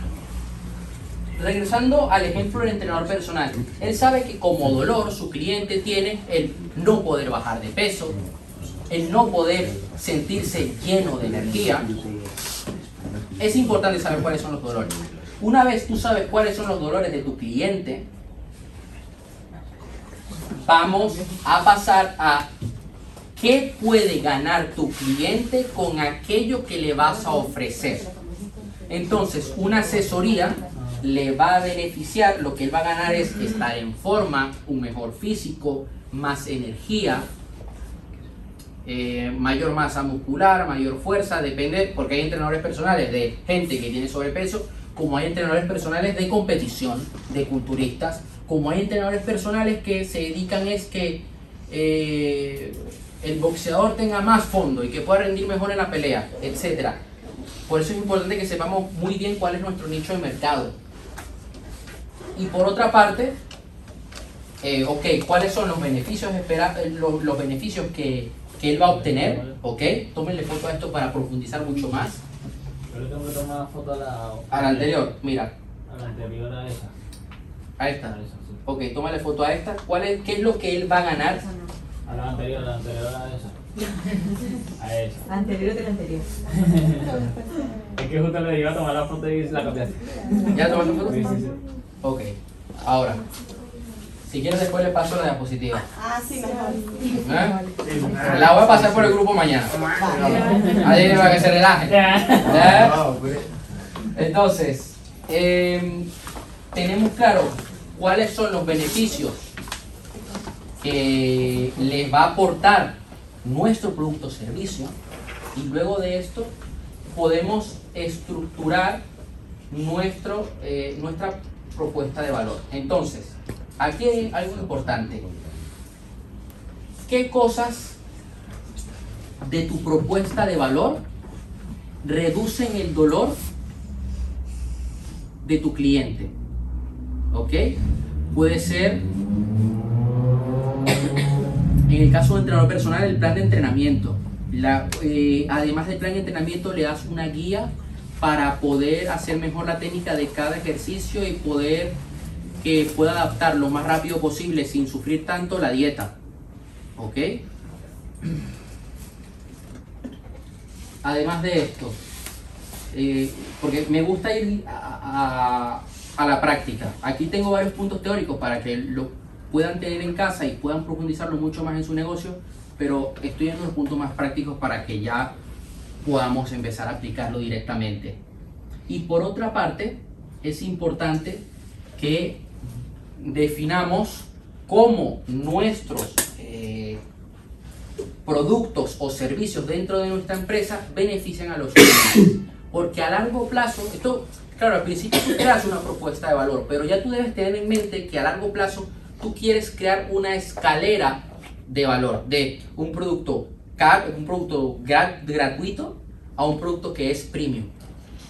Regresando al ejemplo del entrenador personal, él sabe que como dolor su cliente tiene el no poder bajar de peso, el no poder sentirse lleno de energía. Es importante saber cuáles son los dolores. Una vez tú sabes cuáles son los dolores de tu cliente, vamos a pasar a qué puede ganar tu cliente con aquello que le vas a ofrecer. Entonces, una asesoría le va a beneficiar, lo que él va a ganar es estar en forma, un mejor físico, más energía, eh, mayor masa muscular, mayor fuerza, depende, porque hay entrenadores personales de gente que tiene sobrepeso, como hay entrenadores personales de competición, de culturistas, como hay entrenadores personales que se dedican es que eh, el boxeador tenga más fondo y que pueda rendir mejor en la pelea, etcétera. Por eso es importante que sepamos muy bien cuál es nuestro nicho de mercado. Y por otra parte, eh, ok, ¿cuáles son los beneficios, espera, eh, los, los beneficios que, que él va a obtener? Ok, tómenle foto a esto para profundizar mucho más. Yo le tengo que tomar foto a la, A la anterior, mira, a la anterior a esa. a A esta. esa, sí. Ok, tómale foto a esta. ¿Cuál es, ¿Qué es lo que él va a ganar? A la anterior, a la anterior a esa. A esa. Anterior de la anterior. Es que justo le iba a tomar la foto y la cambiaste. ¿Ya tomaste foto? Sí, sí, sí. Ok, ahora, si quieres después le paso la diapositiva. Ah, sí, mejor. ¿Eh? La voy a pasar por el grupo mañana. Ahí para que se relaje. ¿Eh? Entonces, em, tenemos claro cuáles son los beneficios que les va a aportar nuestro producto o servicio y luego de esto podemos estructurar nuestro, eh, nuestra propuesta de valor. Entonces, aquí hay algo importante. ¿Qué cosas de tu propuesta de valor reducen el dolor de tu cliente? ¿Ok? Puede ser, en el caso de entrenador personal, el plan de entrenamiento. Eh, además del plan de entrenamiento, le das una guía para poder hacer mejor la técnica de cada ejercicio y poder que pueda adaptar lo más rápido posible sin sufrir tanto la dieta. ¿Ok? Además de esto, eh, porque me gusta ir a la práctica. Aquí tengo varios puntos teóricos para que lo puedan tener en casa y puedan profundizarlo mucho más en su negocio, pero estoy en los puntos más prácticos para que ya podamos empezar a aplicarlo directamente. Y por otra parte, es importante que definamos cómo nuestros eh, productos o servicios dentro de nuestra empresa benefician a los clientes. Porque a largo plazo, esto, claro, al principio tú creas una propuesta de valor, pero ya tú debes tener en mente que a largo plazo tú quieres crear una escalera de valor, de un producto, un producto gra- gratuito a un producto que es premium.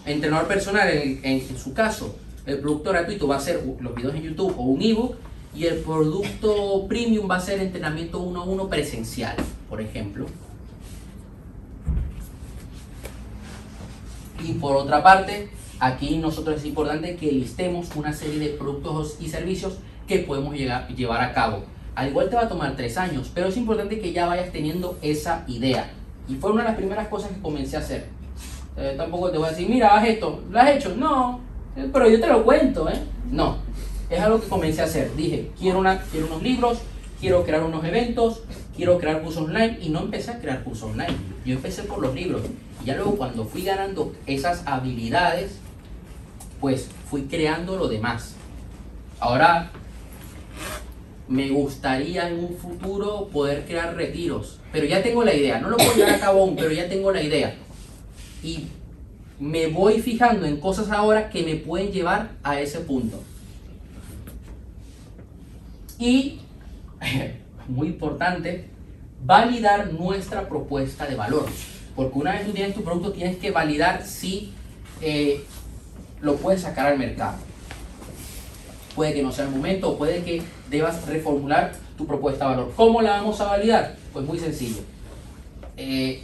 Entrenador personal, en, su caso, el producto gratuito va a ser los videos en YouTube o un ebook y el producto premium va a ser entrenamiento uno a uno presencial, por ejemplo. Y por otra parte, aquí nosotros es importante que listemos una serie de productos y servicios que podemos llegar- llevar a cabo. Al igual te va a tomar tres años, pero es importante que ya vayas teniendo esa idea. Y fue una de las primeras cosas que comencé a hacer. Eh, tampoco te voy a decir, mira, haz esto. ¿Lo has hecho? No. Eh, Pero yo te lo cuento, ¿eh? No. Es algo que comencé a hacer. Dije, quiero, una, quiero unos libros, quiero crear unos eventos, quiero crear cursos online. Y no empecé a crear cursos online. Yo empecé por los libros. Y ya luego cuando fui ganando esas habilidades, pues fui creando lo demás. Ahora, me gustaría en un futuro poder crear retiros. Pero ya tengo la idea. No lo puedo llevar a cabo aún, pero ya tengo la idea y me voy fijando en cosas ahora que me pueden llevar a ese punto. Y, muy importante, validar nuestra propuesta de valor. Porque una vez tú tienes tu producto, tienes que validar si eh, lo puedes sacar al mercado. Puede que no sea el momento, o puede que debas reformular tu propuesta de valor. ¿Cómo la vamos a validar? Pues muy sencillo. Eh,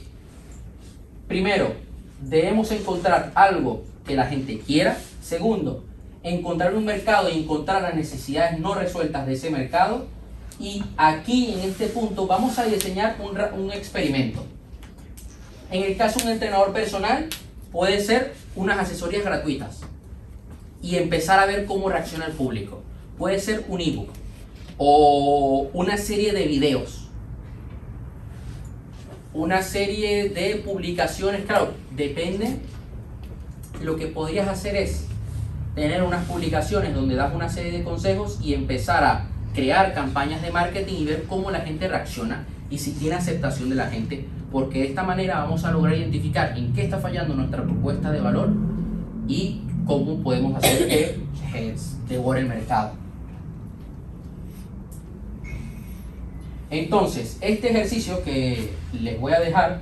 primero, debemos encontrar algo que la gente quiera. Segundo, encontrar un mercado y encontrar las necesidades no resueltas de ese mercado. Y aquí, en este punto, vamos a diseñar un, un experimento. En el caso de un entrenador personal, puede ser unas asesorías gratuitas y empezar a ver cómo reacciona el público. Puede ser un ebook o una serie de videos una serie de publicaciones, claro, depende. Lo que podrías hacer es tener unas publicaciones donde das una serie de consejos y empezar a crear campañas de marketing y ver cómo la gente reacciona y si tiene aceptación de la gente, porque de esta manera vamos a lograr identificar en qué está fallando nuestra propuesta de valor y cómo podemos hacer que devore el mercado. Entonces, este ejercicio que les voy a dejar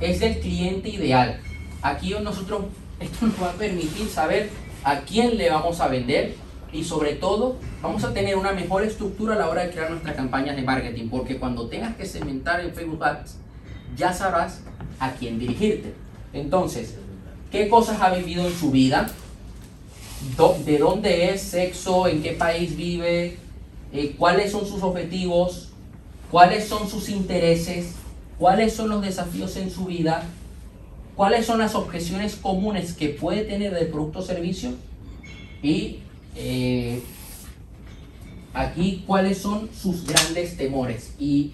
es del cliente ideal. Aquí nosotros, esto nos va a permitir saber a quién le vamos a vender y sobre todo vamos a tener una mejor estructura a la hora de crear nuestras campañas de marketing porque cuando tengas que segmentar en Facebook Ads ya sabrás a quién dirigirte. Entonces, ¿qué cosas ha vivido en su vida? ¿De dónde es? ¿Sexo? ¿En qué país vive? Eh, ¿Cuáles son sus objetivos? cuáles son sus intereses, cuáles son los desafíos en su vida, cuáles son las objeciones comunes que puede tener del producto o servicio y eh, aquí cuáles son sus grandes temores. Y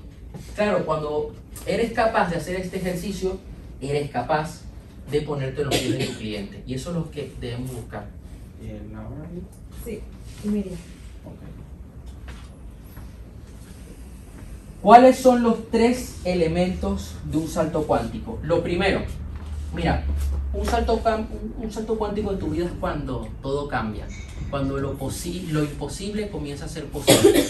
claro, cuando eres capaz de hacer este ejercicio, eres capaz de ponerte en los pies de tu cliente. Y eso es lo que debemos buscar. Eh, Laura, Sí, y Miriam. ¿Cuáles son los tres elementos de un salto cuántico? Lo primero, mira, un salto, un- salto cuántico en tu vida es cuando todo cambia. Cuando lo imposible comienza a ser posible.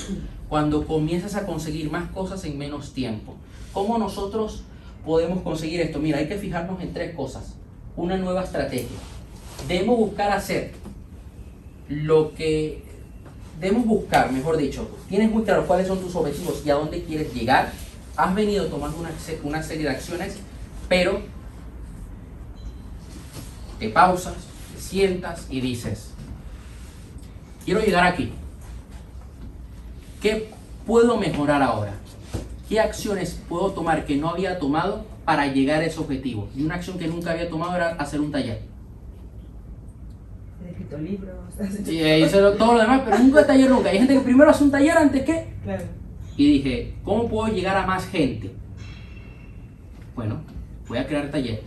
Cuando comienzas a conseguir más cosas en menos tiempo. ¿Cómo nosotros podemos conseguir esto? Mira, hay que fijarnos en tres cosas. Una nueva estrategia. Debemos buscar hacer lo que debemos buscar, mejor dicho, tienes muy claro cuáles son tus objetivos y a dónde quieres llegar, has venido tomando una, una serie de acciones, pero te pausas, te sientas y dices, quiero llegar aquí. ¿Qué puedo mejorar ahora? ¿Qué acciones puedo tomar que no había tomado para llegar a ese objetivo? Y una acción que nunca había tomado era hacer un taller. Escrito libros. Sí, todo lo demás, pero nunca taller nunca. Hay gente que primero hace un taller antes que... Claro. Y dije, ¿cómo puedo llegar a más gente? Bueno, voy a crear talleres,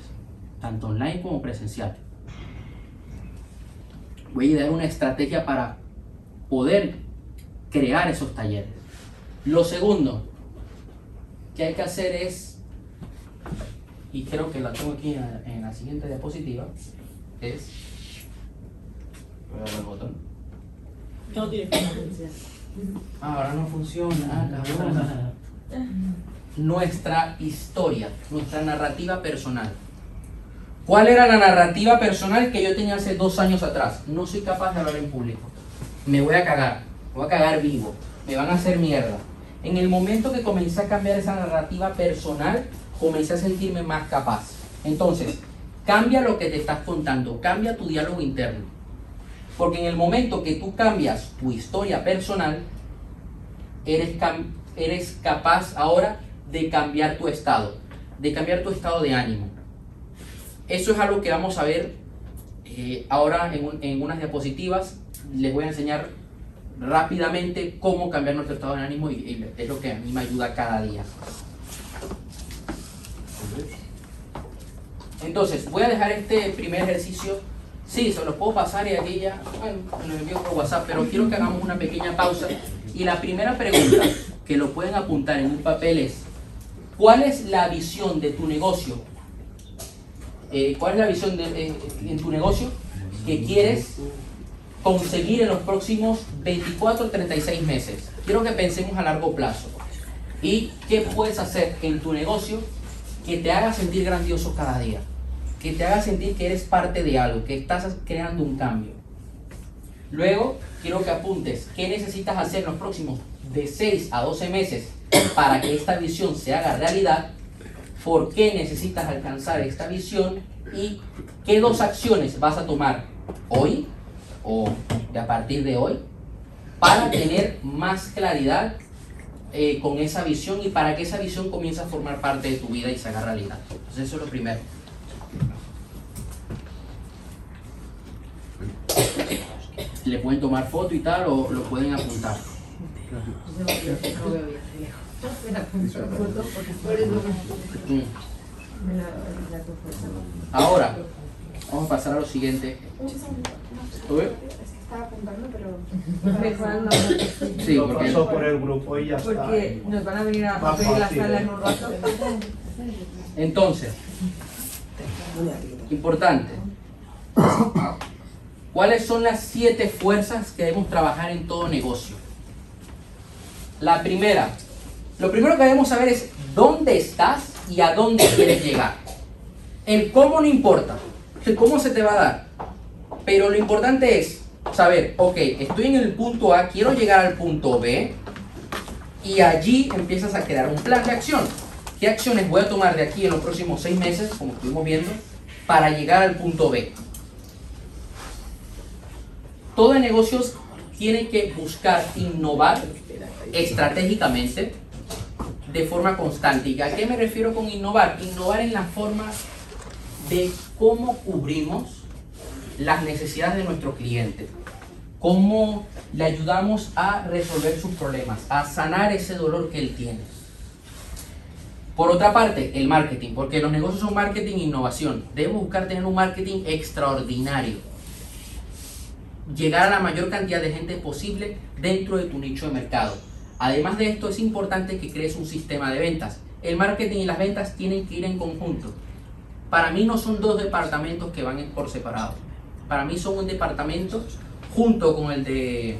tanto online como presencial. Voy a idear una estrategia para poder crear esos talleres. Lo segundo que hay que hacer es, y creo que la tengo aquí en la, en la siguiente diapositiva, es... No tiene Ah, ahora no funciona, ah. Nuestra historia, nuestra narrativa personal. ¿Cuál era la narrativa personal que yo tenía hace dos años atrás? No soy capaz de hablar en público. Me voy a cagar, voy a cagar vivo, me van a hacer mierda. En el momento que comencé a cambiar esa narrativa personal, comencé a sentirme más capaz. Entonces, cambia lo que te estás contando, cambia tu diálogo interno. Porque en el momento que tú cambias tu historia personal, eres, eres capaz ahora de cambiar tu estado, de cambiar tu estado de ánimo. Eso es algo que vamos a ver eh, ahora en, en unas diapositivas. Les voy a enseñar rápidamente cómo cambiar nuestro estado de ánimo y, y es lo que a mí me ayuda cada día. Entonces, voy a dejar este primer ejercicio. Sí, se los puedo pasar y aquí ya, bueno, me lo envío por WhatsApp, pero quiero que hagamos una pequeña pausa. Y la primera pregunta que lo pueden apuntar en un papel es, ¿cuál es la visión de tu negocio? Eh, ¿Cuál es la visión de, eh, en tu negocio que quieres conseguir en los próximos 24 o 36 meses? Quiero que pensemos a largo plazo. ¿Y qué puedes hacer en tu negocio que te haga sentir grandioso cada día? Que te haga sentir que eres parte de algo, que estás creando un cambio. Luego, quiero que apuntes qué necesitas hacer en los próximos de 6 a 12 meses para que esta visión se haga realidad, por qué necesitas alcanzar esta visión y qué dos acciones vas a tomar hoy o de a partir de hoy para tener más claridad eh, con esa visión y para que esa visión comience a formar parte de tu vida y se haga realidad. Entonces eso es lo primero. Le pueden tomar foto y tal o lo pueden apuntar. Ahora, vamos a pasar a lo siguiente. ¿Tú ves? Es que estaba apuntando, pero. Sí, porque pasó por el grupo y ya está. porque nos van a venir a pedir la sala ¿eh? en un rato. entonces, importante. ¿Cuáles son las siete fuerzas que debemos trabajar en todo negocio? La primera, lo primero que debemos saber es dónde estás y a dónde quieres llegar. El cómo no importa, el cómo se te va a dar. Pero lo importante es saber, ok, estoy en el punto A, quiero llegar al punto B, y allí empiezas a crear un plan de acción. ¿Qué acciones voy a tomar de aquí en los próximos seis meses, como estuvimos viendo, para llegar al punto B? Todo el negocio tiene que buscar innovar estratégicamente de forma constante. ¿Y a qué me refiero con innovar? Innovar en la forma de cómo cubrimos las necesidades de nuestro cliente, cómo le ayudamos a resolver sus problemas, a sanar ese dolor que él tiene. Por otra parte, el marketing, porque los negocios son marketing e innovación. Debemos buscar tener un marketing extraordinario. Llegar a la mayor cantidad de gente posible dentro de tu nicho de mercado. Además de esto, es importante que crees un sistema de ventas. El marketing y las ventas tienen que ir en conjunto. Para mí no son dos departamentos que van por separado. Para mí son un departamento junto con el de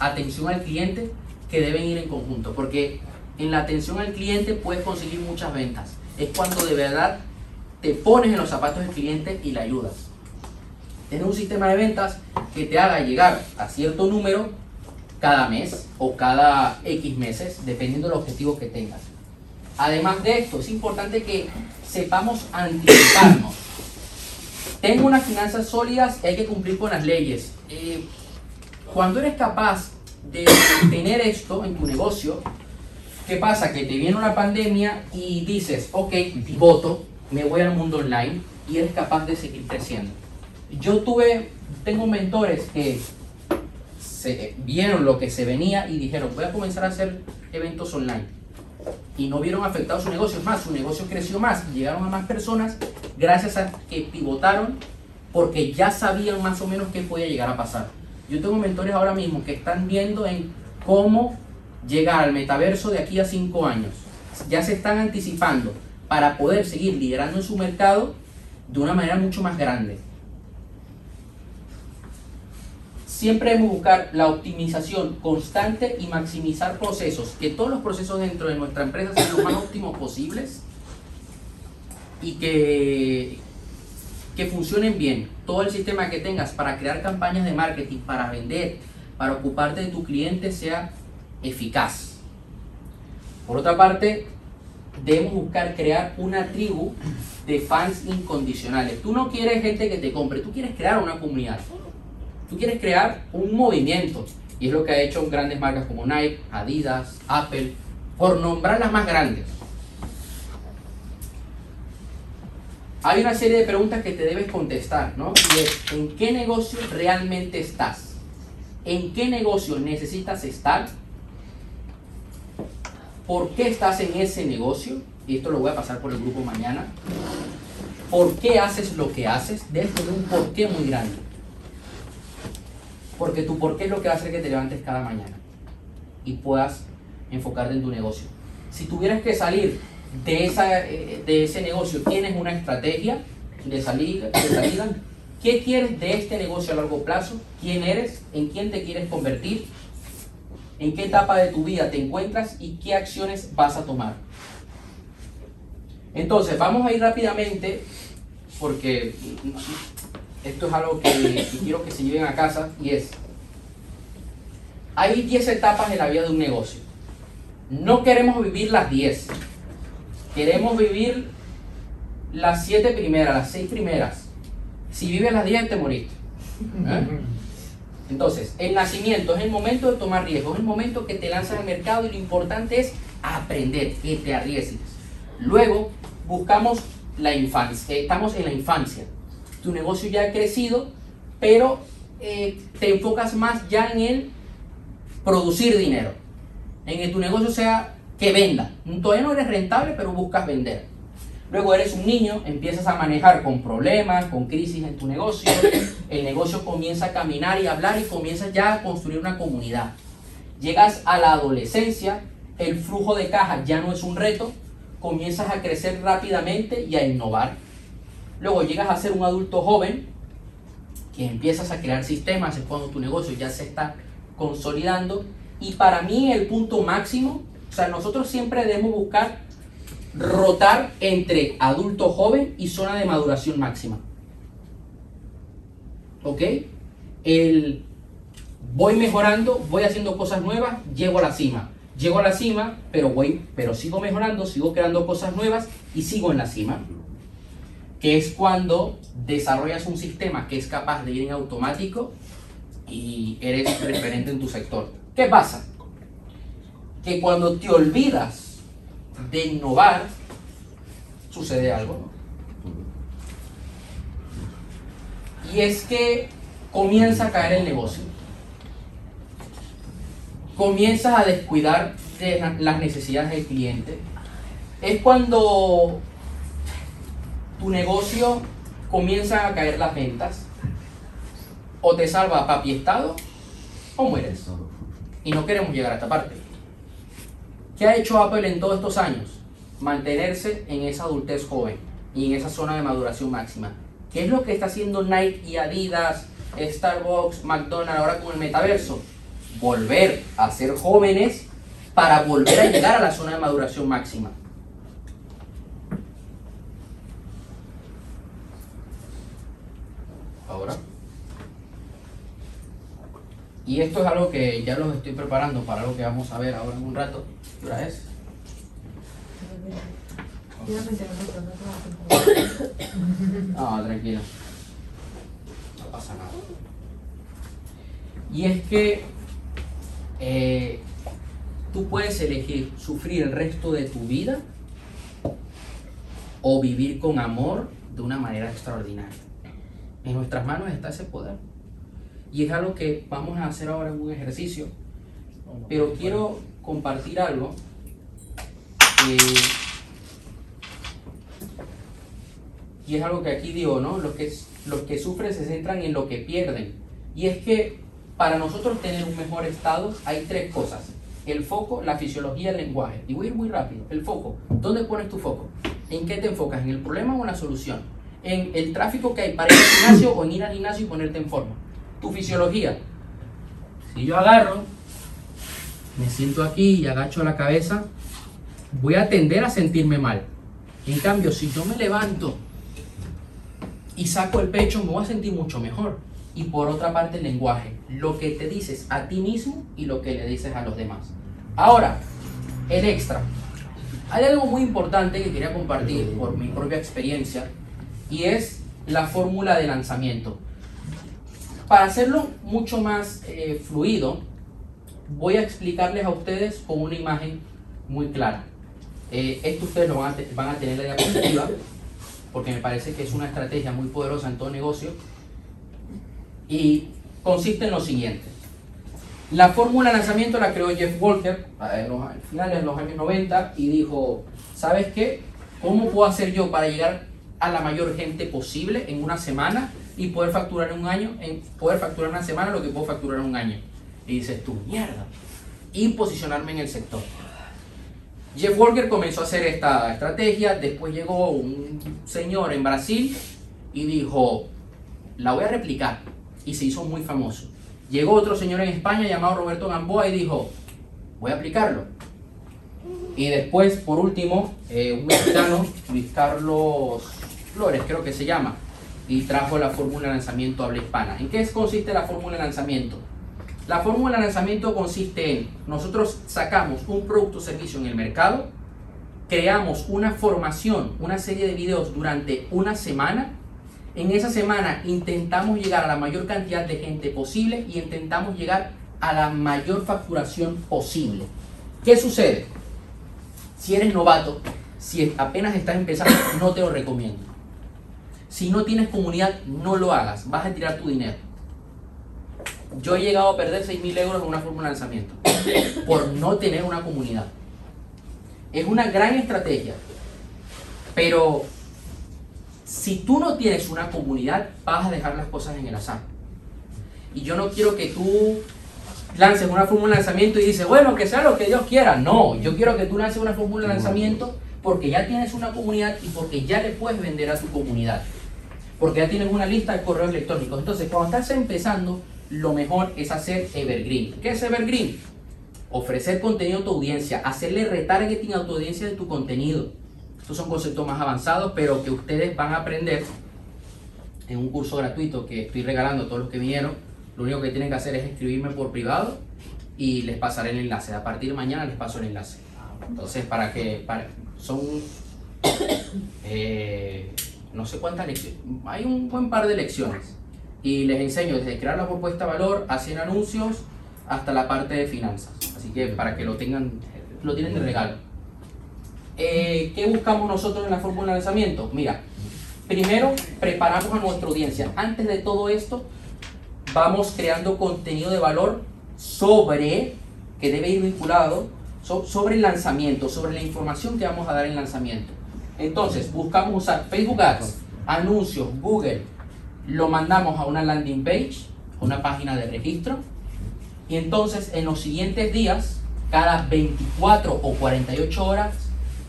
atención al cliente que deben ir en conjunto, porque en la atención al cliente puedes conseguir muchas ventas. Es cuando de verdad te pones en los zapatos del cliente y le ayudas. Tener un sistema de ventas que te haga llegar a cierto número cada mes o cada X meses, dependiendo del objetivo que tengas. Además de esto, es importante que sepamos anticiparnos. Tengo unas finanzas sólidas y hay que cumplir con las leyes. Eh, cuando eres capaz de tener esto en tu negocio, ¿qué pasa? Que te viene una pandemia y dices, ok, pivoto, me voy al mundo online y eres capaz de seguir creciendo. Yo tuve, tengo mentores que se, vieron lo que se venía y dijeron, voy a comenzar a hacer eventos online. Y no vieron afectado su negocio, más, su negocio creció más, llegaron a más personas gracias a que pivotaron porque ya sabían más o menos qué podía llegar a pasar. Yo tengo mentores ahora mismo que están viendo en cómo llegar al metaverso de aquí a cinco años. Ya se están anticipando para poder seguir liderando en su mercado de una manera mucho más grande. Siempre debemos buscar la optimización constante y maximizar procesos, que todos los procesos dentro de nuestra empresa sean lo más óptimos posibles y que, que funcionen bien. Todo el sistema que tengas para crear campañas de marketing, para vender, para ocuparte de tu cliente sea eficaz. Por otra parte, debemos buscar crear una tribu de fans incondicionales. Tú no quieres gente que te compre, tú quieres crear una comunidad. Tú quieres crear un movimiento. Y es lo que ha hecho grandes marcas como Nike, Adidas, Apple, por nombrar las más grandes. Hay una serie de preguntas que te debes contestar, ¿no? Y es, ¿en qué negocio realmente estás? ¿En qué negocio necesitas estar? ¿Por qué estás en ese negocio? Y esto lo voy a pasar por el grupo mañana. ¿Por qué haces lo que haces? Debes tener un porqué muy grande. Porque tu porqué es lo que va a hacer que te levantes cada mañana y puedas enfocarte en tu negocio. Si tuvieras que salir de, esa, eh, de ese negocio, tienes una estrategia de salida, de salida. ¿Qué quieres de este negocio a largo plazo? ¿Quién eres? ¿En quién te quieres convertir? ¿En qué etapa de tu vida te encuentras? ¿Y qué acciones vas a tomar? Entonces, vamos a ir rápidamente porque esto es algo que, quiero que se lleven a casa y es, hay 10 etapas en la vida de un negocio. No queremos vivir las 10. Queremos vivir las 7 primeras, las 6 primeras. Si vives las 10 te moriste. ¿Eh? Entonces, el nacimiento es el momento de tomar riesgos, es el momento que te lanzas al mercado y lo importante es aprender, que te arriesgues. Luego, buscamos la infancia, estamos en la infancia. Tu negocio ya ha crecido, pero eh, te enfocas más ya en el producir dinero. En que tu negocio sea que venda. Todavía no eres rentable, pero buscas vender. Luego eres un niño, empiezas a manejar con problemas, con crisis en tu negocio, el negocio comienza a caminar y hablar y comienzas ya a construir una comunidad. Llegas a la adolescencia, el flujo de caja ya no es un reto, comienzas a crecer rápidamente y a innovar. Luego llegas a ser un adulto joven, que empiezas a crear sistemas, es cuando tu negocio ya se está consolidando. Y para mí el punto máximo, o sea, nosotros siempre debemos buscar rotar entre adulto joven y zona de maduración máxima. ¿Ok? El voy mejorando, voy haciendo cosas nuevas, llego a la cima. Llego a la cima, pero voy, pero sigo mejorando, sigo creando cosas nuevas y sigo en la cima. Que es cuando desarrollas un sistema que es capaz de ir en automático y eres referente en tu sector. ¿Qué pasa? Que cuando te olvidas de innovar, sucede algo. Y es que comienza a caer el negocio. Comienzas a descuidar de las necesidades del cliente. Es cuando tu negocio comienza a caer las ventas. O te salva papi estado o mueres. Y no queremos llegar a esta parte. ¿Qué ha hecho Apple en todos estos años? Mantenerse en esa adultez joven y en esa zona de maduración máxima. ¿Qué es lo que está haciendo Nike y Adidas Starbucks, McDonald's, ahora con el metaverso? Volver a ser jóvenes para volver a llegar a la zona de maduración máxima. Ahora. Y esto es algo que ya los estoy preparando para algo que vamos a ver ahora en un rato. ¿Qué hora es? No, tranquilo. No pasa nada. Y es que eh, tú puedes elegir sufrir el resto de tu vida o vivir con amor de una manera extraordinaria. En nuestras manos está ese poder. Y es algo que vamos a hacer ahora en un ejercicio. Pero quiero compartir algo y es algo que aquí digo, ¿no? Los que, los que sufren se centran en lo que pierden. Y es que para nosotros tener un mejor estado hay tres cosas. El foco, la fisiología, el lenguaje. Y voy a ir muy rápido. El foco. ¿Dónde pones tu foco? ¿En qué te enfocas? ¿En el problema o en la solución? ¿En el tráfico que hay para ir al gimnasio o en ir al gimnasio y ponerte en forma? Tu fisiología. Si yo agarro, me siento aquí y agacho la cabeza, voy a tender a sentirme mal. En cambio, si yo me levanto y saco el pecho, me voy a sentir mucho mejor. Y por otra parte, el lenguaje, lo que te dices a ti mismo y lo que le dices a los demás. Ahora, el extra. Hay algo muy importante que quería compartir por mi propia experiencia y es la fórmula de lanzamiento. Para hacerlo mucho más eh, fluido, voy a explicarles a ustedes con una imagen muy clara. Eh, esto ustedes lo van a, a tener en la diapositiva porque me parece que es una estrategia muy poderosa en todo negocio y consiste en lo siguiente. La fórmula de lanzamiento la creó Jeff Walker en los a- finales de los años 90 y dijo, ¿sabes qué? ¿Cómo puedo hacer yo para llegar a la mayor gente posible en una semana y poder facturar en un año, en poder facturar en una semana lo que puedo facturar en un año? Y dices tú, mierda. Y posicionarme en el sector. Jeff Walker comenzó a hacer esta estrategia, después llegó un señor en Brasil y dijo, la voy a replicar, y se hizo muy famoso. Llegó otro señor en España llamado Roberto Gamboa y dijo, voy a aplicarlo. Y después, por último, eh, un mexicano, Luis Carlos Flores, creo que se llama, y trajo la fórmula de lanzamiento habla hispana. ¿En qué consiste la fórmula de lanzamiento? La fórmula de lanzamiento consiste en, nosotros sacamos un producto o servicio en el mercado, creamos una formación, una serie de videos durante una semana, en esa semana intentamos llegar a la mayor cantidad de gente posible y intentamos llegar a la mayor facturación posible. ¿Qué sucede? Si eres novato, si apenas estás empezando, no te lo recomiendo. Si no tienes comunidad, no lo hagas, vas a tirar tu dinero. Yo he llegado a perder 6.000 euros en una fórmula de lanzamiento por no tener una comunidad. Es una gran estrategia, pero si tú no tienes una comunidad, vas a dejar las cosas en el azar. Y yo no quiero que tú lances una fórmula de lanzamiento y dices, bueno, que sea lo que Dios quiera. No, yo quiero que tú lances una fórmula de lanzamiento porque ya tienes una comunidad y porque ya le puedes vender a tu comunidad. Porque ya tienes una lista de correos electrónicos. Entonces, cuando estás empezando, lo mejor es hacer evergreen. ¿Qué es evergreen? Ofrecer contenido a tu audiencia, hacerle retargeting a tu audiencia de tu contenido. Estos son conceptos más avanzados, pero que ustedes van a aprender en un curso gratuito que estoy regalando a todos los que vinieron. Lo único que tienen que hacer es escribirme por privado y les pasaré el enlace. A partir de mañana les paso el enlace. Entonces, para que son eh, no sé cuántas lecciones, hay un buen par de lecciones y les enseño desde crear la propuesta de valor, hacer anuncios hasta la parte de finanzas. Así que para que lo tengan, lo tienen de regalo. Eh, ¿Qué buscamos nosotros en la fórmula de lanzamiento? Mira, primero preparamos a nuestra audiencia. Antes de todo esto, vamos creando contenido de valor sobre, que debe ir vinculado, so- sobre el lanzamiento, sobre la información que vamos a dar en lanzamiento. Entonces, buscamos usar Facebook Ads, anuncios, Google, lo mandamos a una landing page, una página de registro, y entonces en los siguientes días, cada 24 o 48 horas,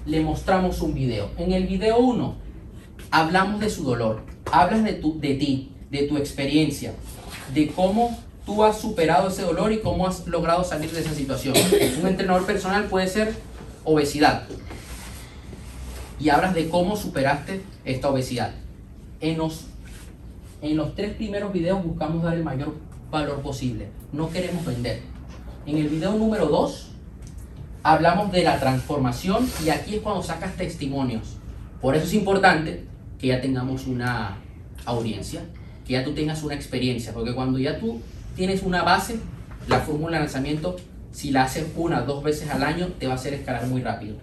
le mostramos un video. En el video 1, hablamos de su dolor, hablas de, tu, de ti, de tu experiencia, de cómo tú has superado ese dolor y cómo has logrado salir de esa situación. Un entrenador personal puede ser obesidad. Y hablas de cómo superaste esta obesidad. En los, en los tres primeros videos buscamos dar el mayor valor posible. No queremos vender. En el video número 2 hablamos de la transformación y aquí es cuando sacas testimonios. Por eso es importante que ya tengamos una audiencia, que ya tú tengas una experiencia, porque cuando ya tú tienes una base, la fórmula de lanzamiento, si la haces una dos veces al año, te va a hacer escalar muy rápido.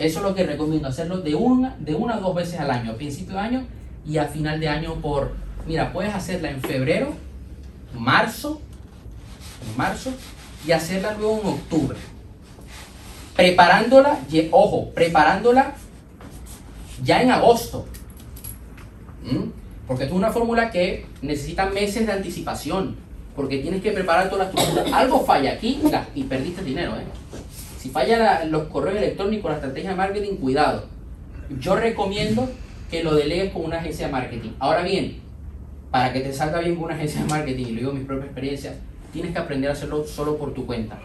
Eso es lo que recomiendo, hacerlo de una, de a dos veces al año, a principio de año y a final de año por, mira, puedes hacerla en febrero, marzo, en marzo, y hacerla luego en octubre. Preparándola, ojo, preparándola ya en agosto. Porque esto es una fórmula que necesita meses de anticipación. Porque tienes que preparar toda la estructura. Algo falla aquí la- y perdiste dinero. ¿eh? Si falla la- los correos electrónicos, la estrategia de marketing, cuidado. Yo recomiendo que lo delegues con una agencia de marketing. Ahora bien, para que te salga bien con una agencia de marketing, y lo digo en mi propia experiencia, tienes que aprender a hacerlo solo por tu cuenta.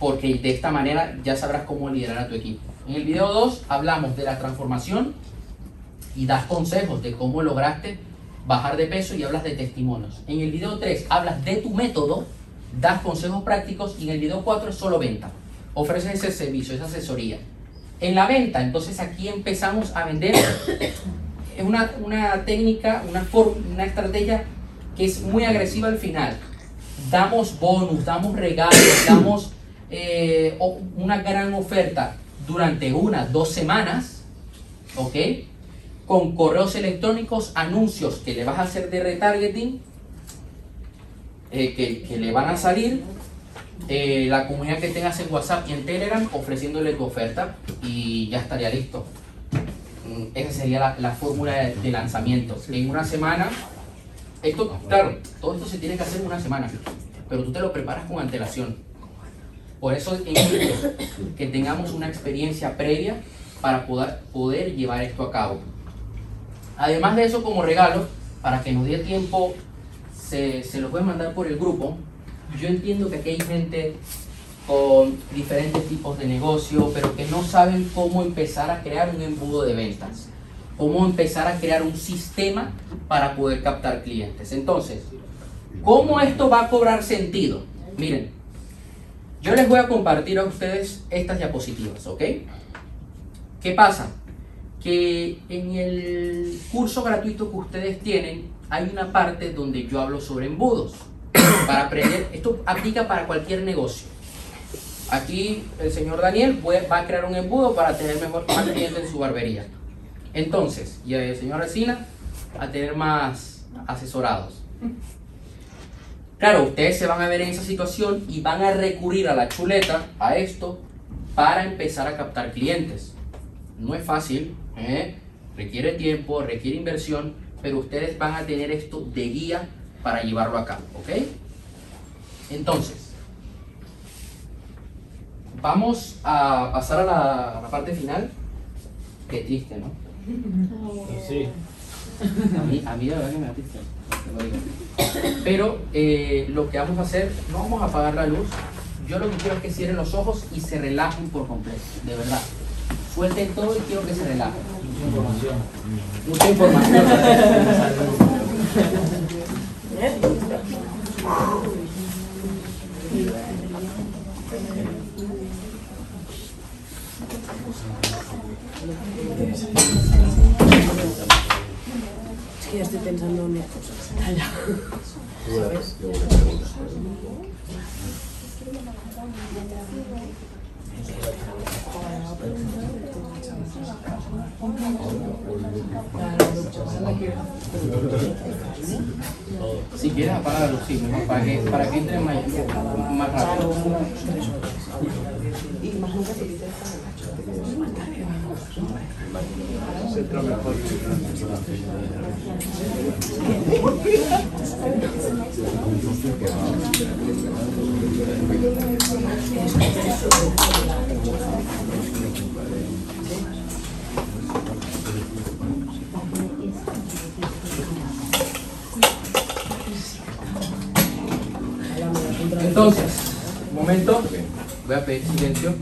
Porque de esta manera ya sabrás cómo liderar a tu equipo. En el video 2 hablamos de la transformación y das consejos de cómo lograste bajar de peso y hablas de testimonios. En el video 3 hablas de tu método, das consejos prácticos y en el video 4 es solo venta. Ofreces ese servicio, esa asesoría. En la venta, entonces aquí empezamos a vender. Una, una técnica, una, una estrategia que es muy agresiva al final. Damos bonus, damos regalos, damos eh, una gran oferta durante una, dos semanas, ¿ok? Con correos electrónicos, anuncios que le vas a hacer de retargeting, eh, que, que le van a salir, eh, la comunidad que tengas en WhatsApp y en Telegram ofreciéndole tu oferta y ya estaría listo. Mm, Esa sería la, la fórmula de, de lanzamiento. En una semana, esto, claro, todo esto se tiene que hacer en una semana, pero tú te lo preparas con antelación. Por eso invito que tengamos una experiencia previa para poder, poder llevar esto a cabo. Además de eso, como regalo, para que nos dé tiempo, se, se los voy a mandar por el grupo. Yo entiendo que aquí hay gente con diferentes tipos de negocio, pero que no saben cómo empezar a crear un embudo de ventas, cómo empezar a crear un sistema para poder captar clientes. Entonces, ¿cómo esto va a cobrar sentido? Miren, yo les voy a compartir a ustedes estas diapositivas, ¿ok? ¿Qué pasa? Que en el curso gratuito que ustedes tienen hay una parte donde yo hablo sobre embudos. Para aprender, esto aplica para cualquier negocio. Aquí el señor Daniel va a crear un embudo para tener mejor más clientes en su barbería. Entonces, y el señor Resina a tener más asesorados. Claro, ustedes se van a ver en esa situación y van a recurrir a la chuleta, a esto, para empezar a captar clientes. No es fácil, ¿eh? requiere tiempo, requiere inversión, pero ustedes van a tener esto de guía para llevarlo a cabo, ¿ok? Entonces, vamos a pasar a la, a la parte final. Qué triste, ¿no? Sí. A mí, a mí verdad que me da tristeza, te lo digo. Pero eh, lo que vamos a hacer, no vamos a apagar la luz. Yo lo que quiero es que cierren los ojos y se relajen por completo, de verdad. Suelten todo y quiero que se relajen. Mucha información. Mucha información. Es que ya estoy pensando en mis cosas. Si quieres apagar la luz, sí, para que, para que entre más, más rápido. Y más nunca se dice Se entra mejor. Entonces, un momento, voy a pedir silencio.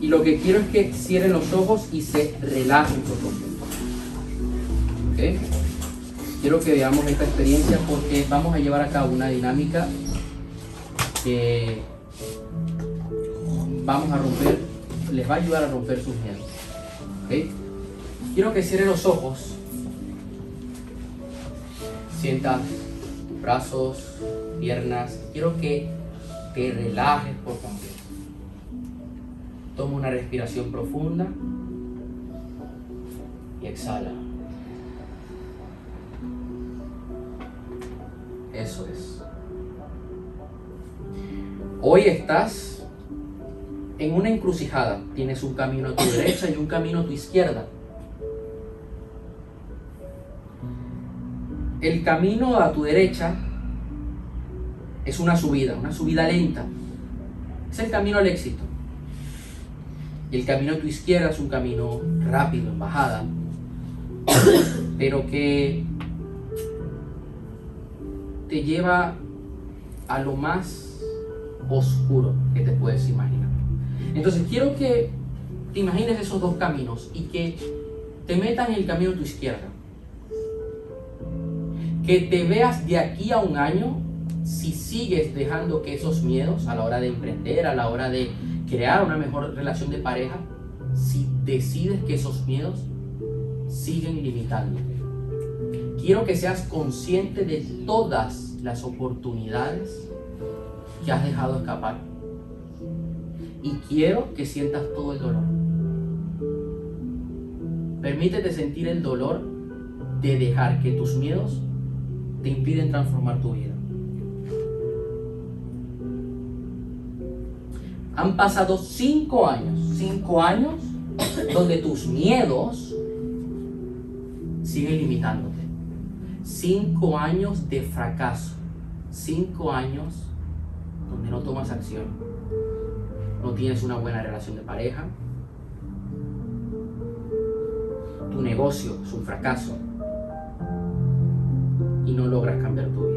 Y lo que quiero es que cierren los ojos y se relajen por completo. ¿Ok? Quiero que veamos esta experiencia porque vamos a llevar a cabo una dinámica que vamos a romper, les va a ayudar a romper sus miedos. ¿Ok? Quiero que cierren los ojos. Sientas brazos, piernas. Quiero que te relajes por completo. Toma una respiración profunda y exhala. Eso es. Hoy estás en una encrucijada. Tienes un camino a tu derecha y un camino a tu izquierda. El camino a tu derecha es una subida, una subida lenta. Es el camino al éxito. Y el camino a tu izquierda es un camino rápido, en bajada, pero que te lleva a lo más oscuro que te puedes imaginar. Entonces quiero que te imagines esos dos caminos y que te metas en el camino a tu izquierda. Que te veas de aquí a un año si sigues dejando que esos miedos a la hora de emprender, a la hora de crear una mejor relación de pareja, si decides que esos miedos siguen limitándote. Quiero que seas consciente de todas las oportunidades que has dejado escapar. Y quiero que sientas todo el dolor. Permítete sentir el dolor de dejar que tus miedos te impiden transformar tu vida. Han pasado cinco años, cinco años donde tus miedos siguen limitándote. Cinco años de fracaso, cinco años donde no tomas acción, no tienes una buena relación de pareja, tu negocio es un fracaso y no logras cambiar tu vida.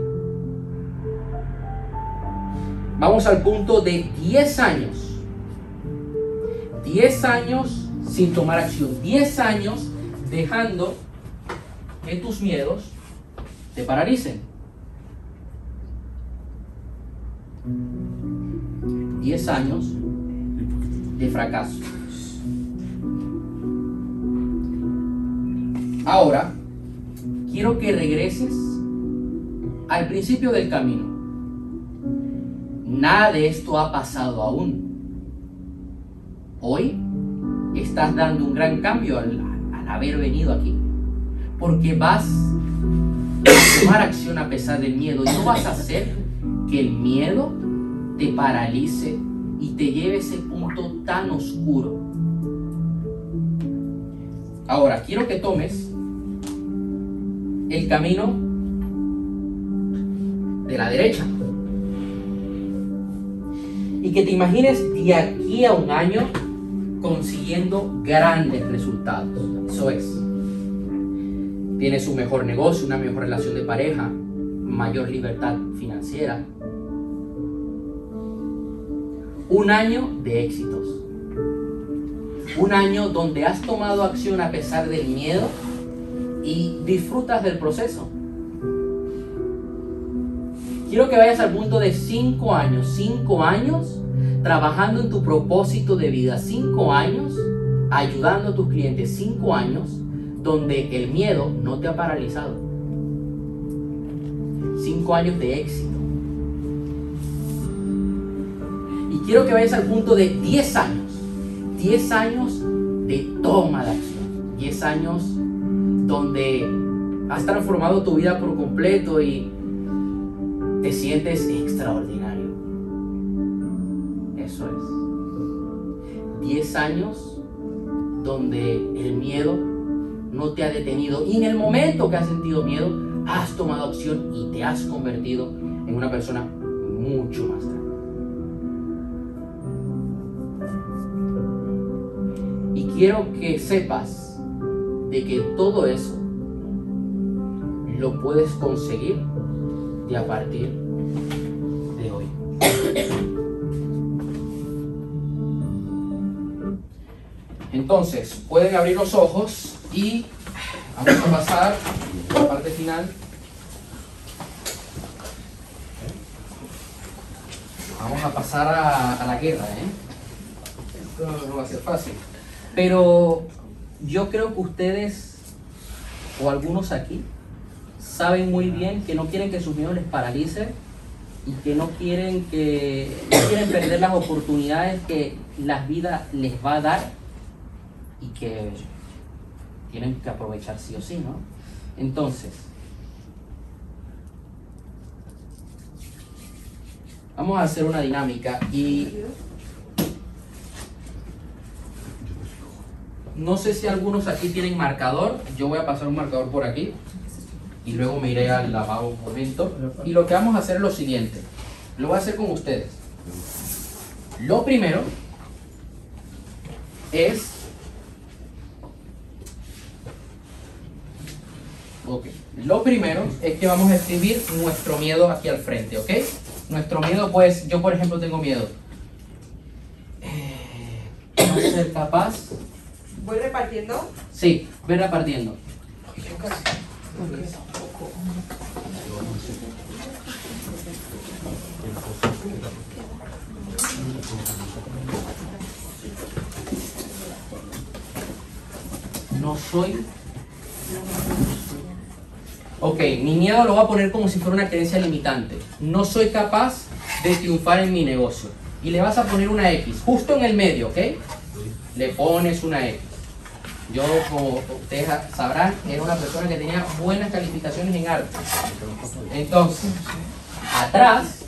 Vamos al punto de 10 años. 10 años sin tomar acción. 10 años dejando que tus miedos te paralicen. 10 años de fracaso. Ahora, quiero que regreses al principio del camino. Nada de esto ha pasado aún. Hoy estás dando un gran cambio al, al haber venido aquí. Porque vas a tomar acción a pesar del miedo. Y no vas a hacer que el miedo te paralice y te lleve a ese punto tan oscuro. Ahora, quiero que tomes el camino de la derecha. Y que te imagines de aquí a un año consiguiendo grandes resultados. Eso es. Tienes un mejor negocio, una mejor relación de pareja, mayor libertad financiera. Un año de éxitos. Un año donde has tomado acción a pesar del miedo y disfrutas del proceso. Quiero que vayas al punto de 5 años, 5 años trabajando en tu propósito de vida, 5 años ayudando a tus clientes, 5 años donde el miedo no te ha paralizado. 5 años de éxito. Y quiero que vayas al punto de 10 años, 10 años de toma de acción, 10 años donde has transformado tu vida por completo y te sientes extraordinario. Eso es. 10 años donde el miedo no te ha detenido y en el momento que has sentido miedo has tomado acción y te has convertido en una persona mucho más grande. Y quiero que sepas de que todo eso lo puedes conseguir de a partir de hoy. Entonces, pueden abrir los ojos y vamos a pasar a la parte final. Vamos a pasar a, la guerra, ¿eh? Esto no va a ser fácil. Pero yo creo que ustedes, o algunos aquí, saben muy bien que no quieren que sus miedos les paralice y que no quieren que no quieren perder las oportunidades que la vida les va a dar y que tienen que aprovechar sí o sí, ¿no? Entonces, vamos a hacer una dinámica y no sé si algunos aquí tienen marcador, yo voy a pasar un marcador por aquí y luego me iré al lavabo un momento. Y lo que vamos a hacer es lo siguiente, lo voy a hacer con ustedes. Lo primero es Ok. Lo primero es que vamos a escribir nuestro miedo aquí al frente, ¿ok? Nuestro miedo, pues, yo por ejemplo tengo miedo. Eh, no ser capaz. Voy repartiendo. Sí, voy repartiendo. No soy Ok, mi miedo lo voy a poner como si fuera una creencia limitante. No soy capaz de triunfar en mi negocio. Y le vas a poner una X, justo en el medio, ¿ok? Le pones una X. Yo, como ustedes sabrán, era una persona que tenía buenas calificaciones en arte. Entonces, atrás,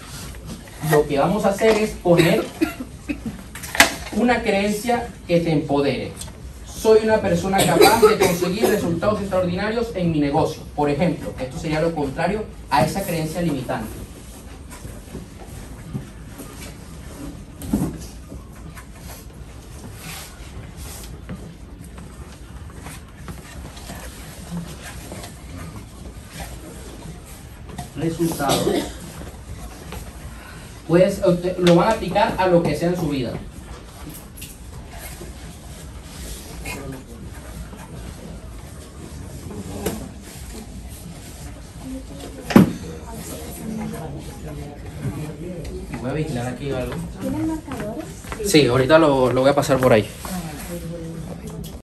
lo que vamos a hacer es poner una creencia que te empodere soy una persona capaz de conseguir resultados extraordinarios en mi negocio. Por ejemplo, esto sería lo contrario a esa creencia limitante. Resultados. Pues lo van a aplicar a lo que sea en su vida. Voy a vigilar aquí algo. ¿Tienen marcadores? Sí, ahorita lo, lo voy a pasar por ahí. Ah,